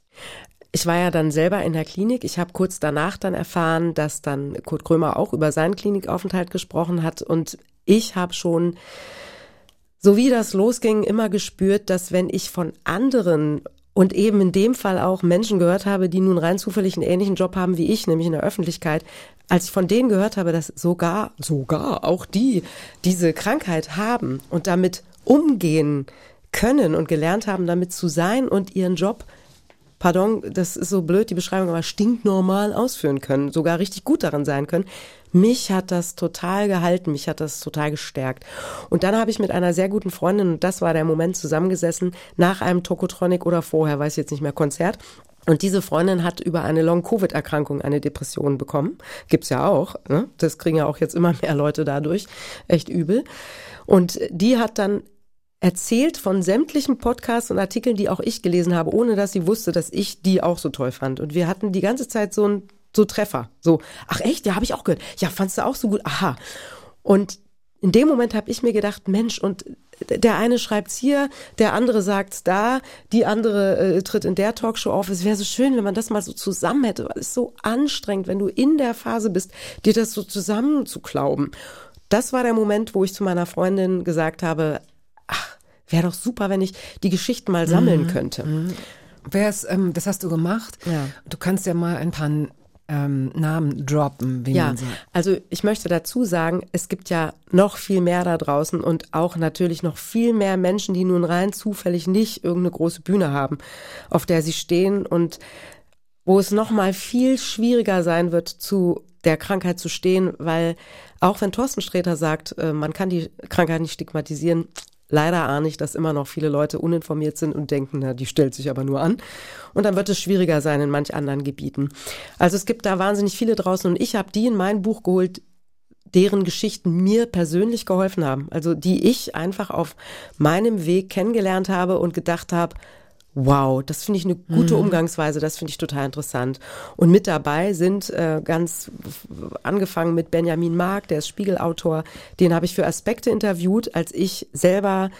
Ich war ja dann selber in der Klinik. Ich habe kurz danach dann erfahren, dass dann Kurt Krömer auch über seinen Klinikaufenthalt gesprochen hat. Und ich habe schon, so wie das losging, immer gespürt, dass wenn ich von anderen und eben in dem Fall auch Menschen gehört habe, die nun rein zufällig einen ähnlichen Job haben wie ich, nämlich in der Öffentlichkeit. Als ich von denen gehört habe, dass sogar, sogar auch die diese Krankheit haben und damit umgehen können und gelernt haben, damit zu sein und ihren Job pardon, das ist so blöd, die Beschreibung, aber stinknormal ausführen können, sogar richtig gut darin sein können. Mich hat das total gehalten, mich hat das total gestärkt. Und dann habe ich mit einer sehr guten Freundin, und das war der Moment, zusammengesessen, nach einem Tokotronic oder vorher, weiß ich jetzt nicht mehr, Konzert. Und diese Freundin hat über eine Long-Covid-Erkrankung eine Depression bekommen. Gibt's ja auch. Ne? Das kriegen ja auch jetzt immer mehr Leute dadurch. Echt übel. Und die hat dann erzählt von sämtlichen Podcasts und Artikeln, die auch ich gelesen habe, ohne dass sie wusste, dass ich die auch so toll fand. Und wir hatten die ganze Zeit so ein so Treffer. So, ach echt, ja, habe ich auch gehört. Ja, fandst du auch so gut? Aha. Und in dem Moment habe ich mir gedacht, Mensch, und der eine schreibt's hier, der andere sagt's da, die andere äh, tritt in der Talkshow auf. Es wäre so schön, wenn man das mal so zusammen hätte, weil es so anstrengend, wenn du in der Phase bist, dir das so zusammen zu glauben. Das war der Moment, wo ich zu meiner Freundin gesagt habe, ach, wäre doch super, wenn ich die Geschichten mal sammeln mhm. könnte. Mhm. Wär's, ähm, das hast du gemacht. Ja. Du kannst ja mal ein paar ähm, Namen droppen, wie ja, man sagt. Also ich möchte dazu sagen, es gibt ja noch viel mehr da draußen und auch natürlich noch viel mehr Menschen, die nun rein zufällig nicht irgendeine große Bühne haben, auf der sie stehen und wo es noch mal viel schwieriger sein wird, zu der Krankheit zu stehen, weil auch wenn Thorsten Sträter sagt, äh, man kann die Krankheit nicht stigmatisieren, Leider ahne ich, dass immer noch viele Leute uninformiert sind und denken, na, die stellt sich aber nur an. Und dann wird es schwieriger sein in manch anderen Gebieten. Also es gibt da wahnsinnig viele draußen und ich habe die in mein Buch geholt, deren Geschichten mir persönlich geholfen haben. Also die ich einfach auf meinem Weg kennengelernt habe und gedacht habe, Wow, das finde ich eine gute Mhm. Umgangsweise, das finde ich total interessant. Und mit dabei sind äh, ganz angefangen mit Benjamin Mark, der ist Spiegelautor, den habe ich für Aspekte interviewt, als ich selber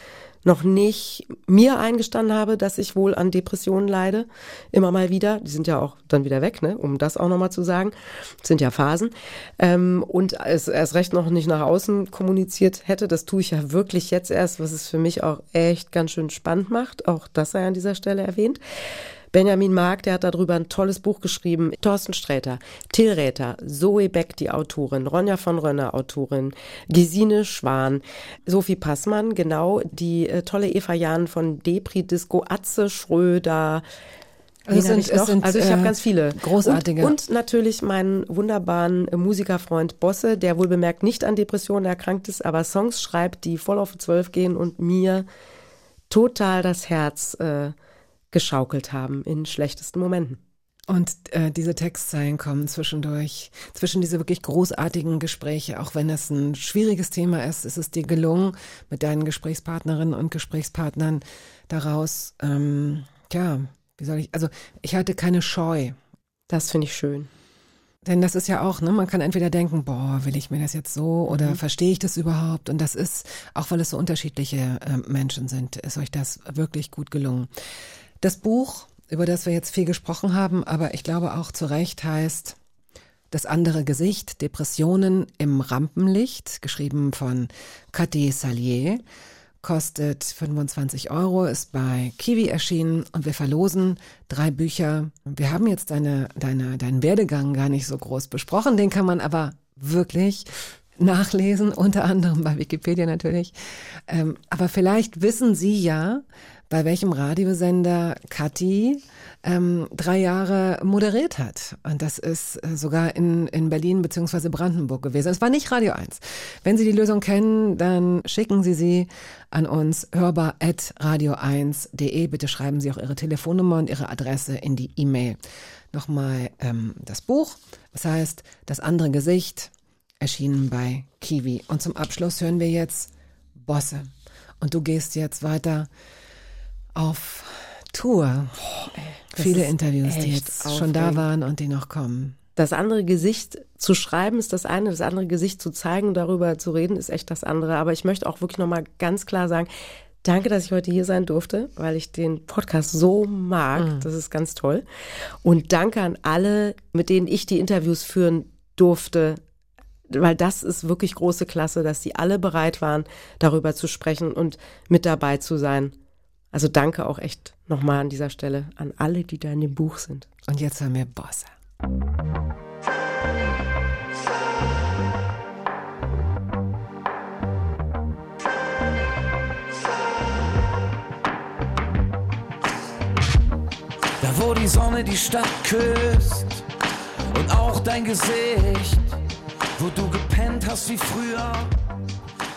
noch nicht mir eingestanden habe, dass ich wohl an Depressionen leide, immer mal wieder. Die sind ja auch dann wieder weg, ne? um das auch nochmal zu sagen. Das sind ja Phasen. Ähm, und es erst recht noch nicht nach außen kommuniziert hätte. Das tue ich ja wirklich jetzt erst, was es für mich auch echt ganz schön spannend macht. Auch das sei an dieser Stelle erwähnt. Benjamin Mark, der hat darüber ein tolles Buch geschrieben. Thorsten Sträter, Till Räther, Zoe Beck, die Autorin, Ronja von Rönner, Autorin, Gesine Schwan, Sophie Passmann, genau, die äh, tolle Eva Jahn von Depri Disco, Atze Schröder, hab sind- ich sind, also ich habe äh, ganz viele. großartige. Und, und natürlich meinen wunderbaren äh, Musikerfreund Bosse, der wohl bemerkt nicht an Depressionen erkrankt ist, aber Songs schreibt, die voll auf zwölf gehen und mir total das Herz äh, geschaukelt haben in schlechtesten Momenten. Und äh, diese Textzeilen kommen zwischendurch, zwischen diese wirklich großartigen Gespräche, auch wenn es ein schwieriges Thema ist, ist es dir gelungen, mit deinen Gesprächspartnerinnen und Gesprächspartnern daraus, ähm, ja, wie soll ich, also ich hatte keine Scheu. Das finde ich schön. Denn das ist ja auch, ne, man kann entweder denken, boah, will ich mir das jetzt so oder verstehe ich das überhaupt? Und das ist, auch weil es so unterschiedliche äh, Menschen sind, ist euch das wirklich gut gelungen. Das Buch, über das wir jetzt viel gesprochen haben, aber ich glaube auch zu Recht heißt Das andere Gesicht, Depressionen im Rampenlicht, geschrieben von Cathy Salier, kostet 25 Euro, ist bei Kiwi erschienen und wir verlosen drei Bücher. Wir haben jetzt deine, deine, deinen Werdegang gar nicht so groß besprochen, den kann man aber wirklich nachlesen, unter anderem bei Wikipedia natürlich. Ähm, aber vielleicht wissen Sie ja, bei welchem Radiosender Kathi ähm, drei Jahre moderiert hat. Und das ist äh, sogar in, in Berlin beziehungsweise Brandenburg gewesen. Es war nicht Radio 1. Wenn Sie die Lösung kennen, dann schicken Sie sie an uns hörbar.radio1.de. Bitte schreiben Sie auch Ihre Telefonnummer und Ihre Adresse in die E-Mail. Nochmal ähm, das Buch. Das heißt, das andere Gesicht erschienen bei Kiwi. Und zum Abschluss hören wir jetzt Bosse. Und du gehst jetzt weiter auf Tour. das Viele ist Interviews, die jetzt schon da aufregend. waren und die noch kommen. Das andere Gesicht zu schreiben ist das eine, das andere Gesicht zu zeigen und darüber zu reden ist echt das andere. Aber ich möchte auch wirklich nochmal ganz klar sagen, danke, dass ich heute hier sein durfte, weil ich den Podcast so mag. Das ist ganz toll. Und danke an alle, mit denen ich die Interviews führen durfte, weil das ist wirklich große Klasse, dass die alle bereit waren, darüber zu sprechen und mit dabei zu sein. Also danke auch echt nochmal an dieser Stelle an alle, die da in dem Buch sind. Und jetzt hören wir Bosse. Da wo die Sonne die Stadt küsst und auch dein Gesicht, wo du gepennt hast wie früher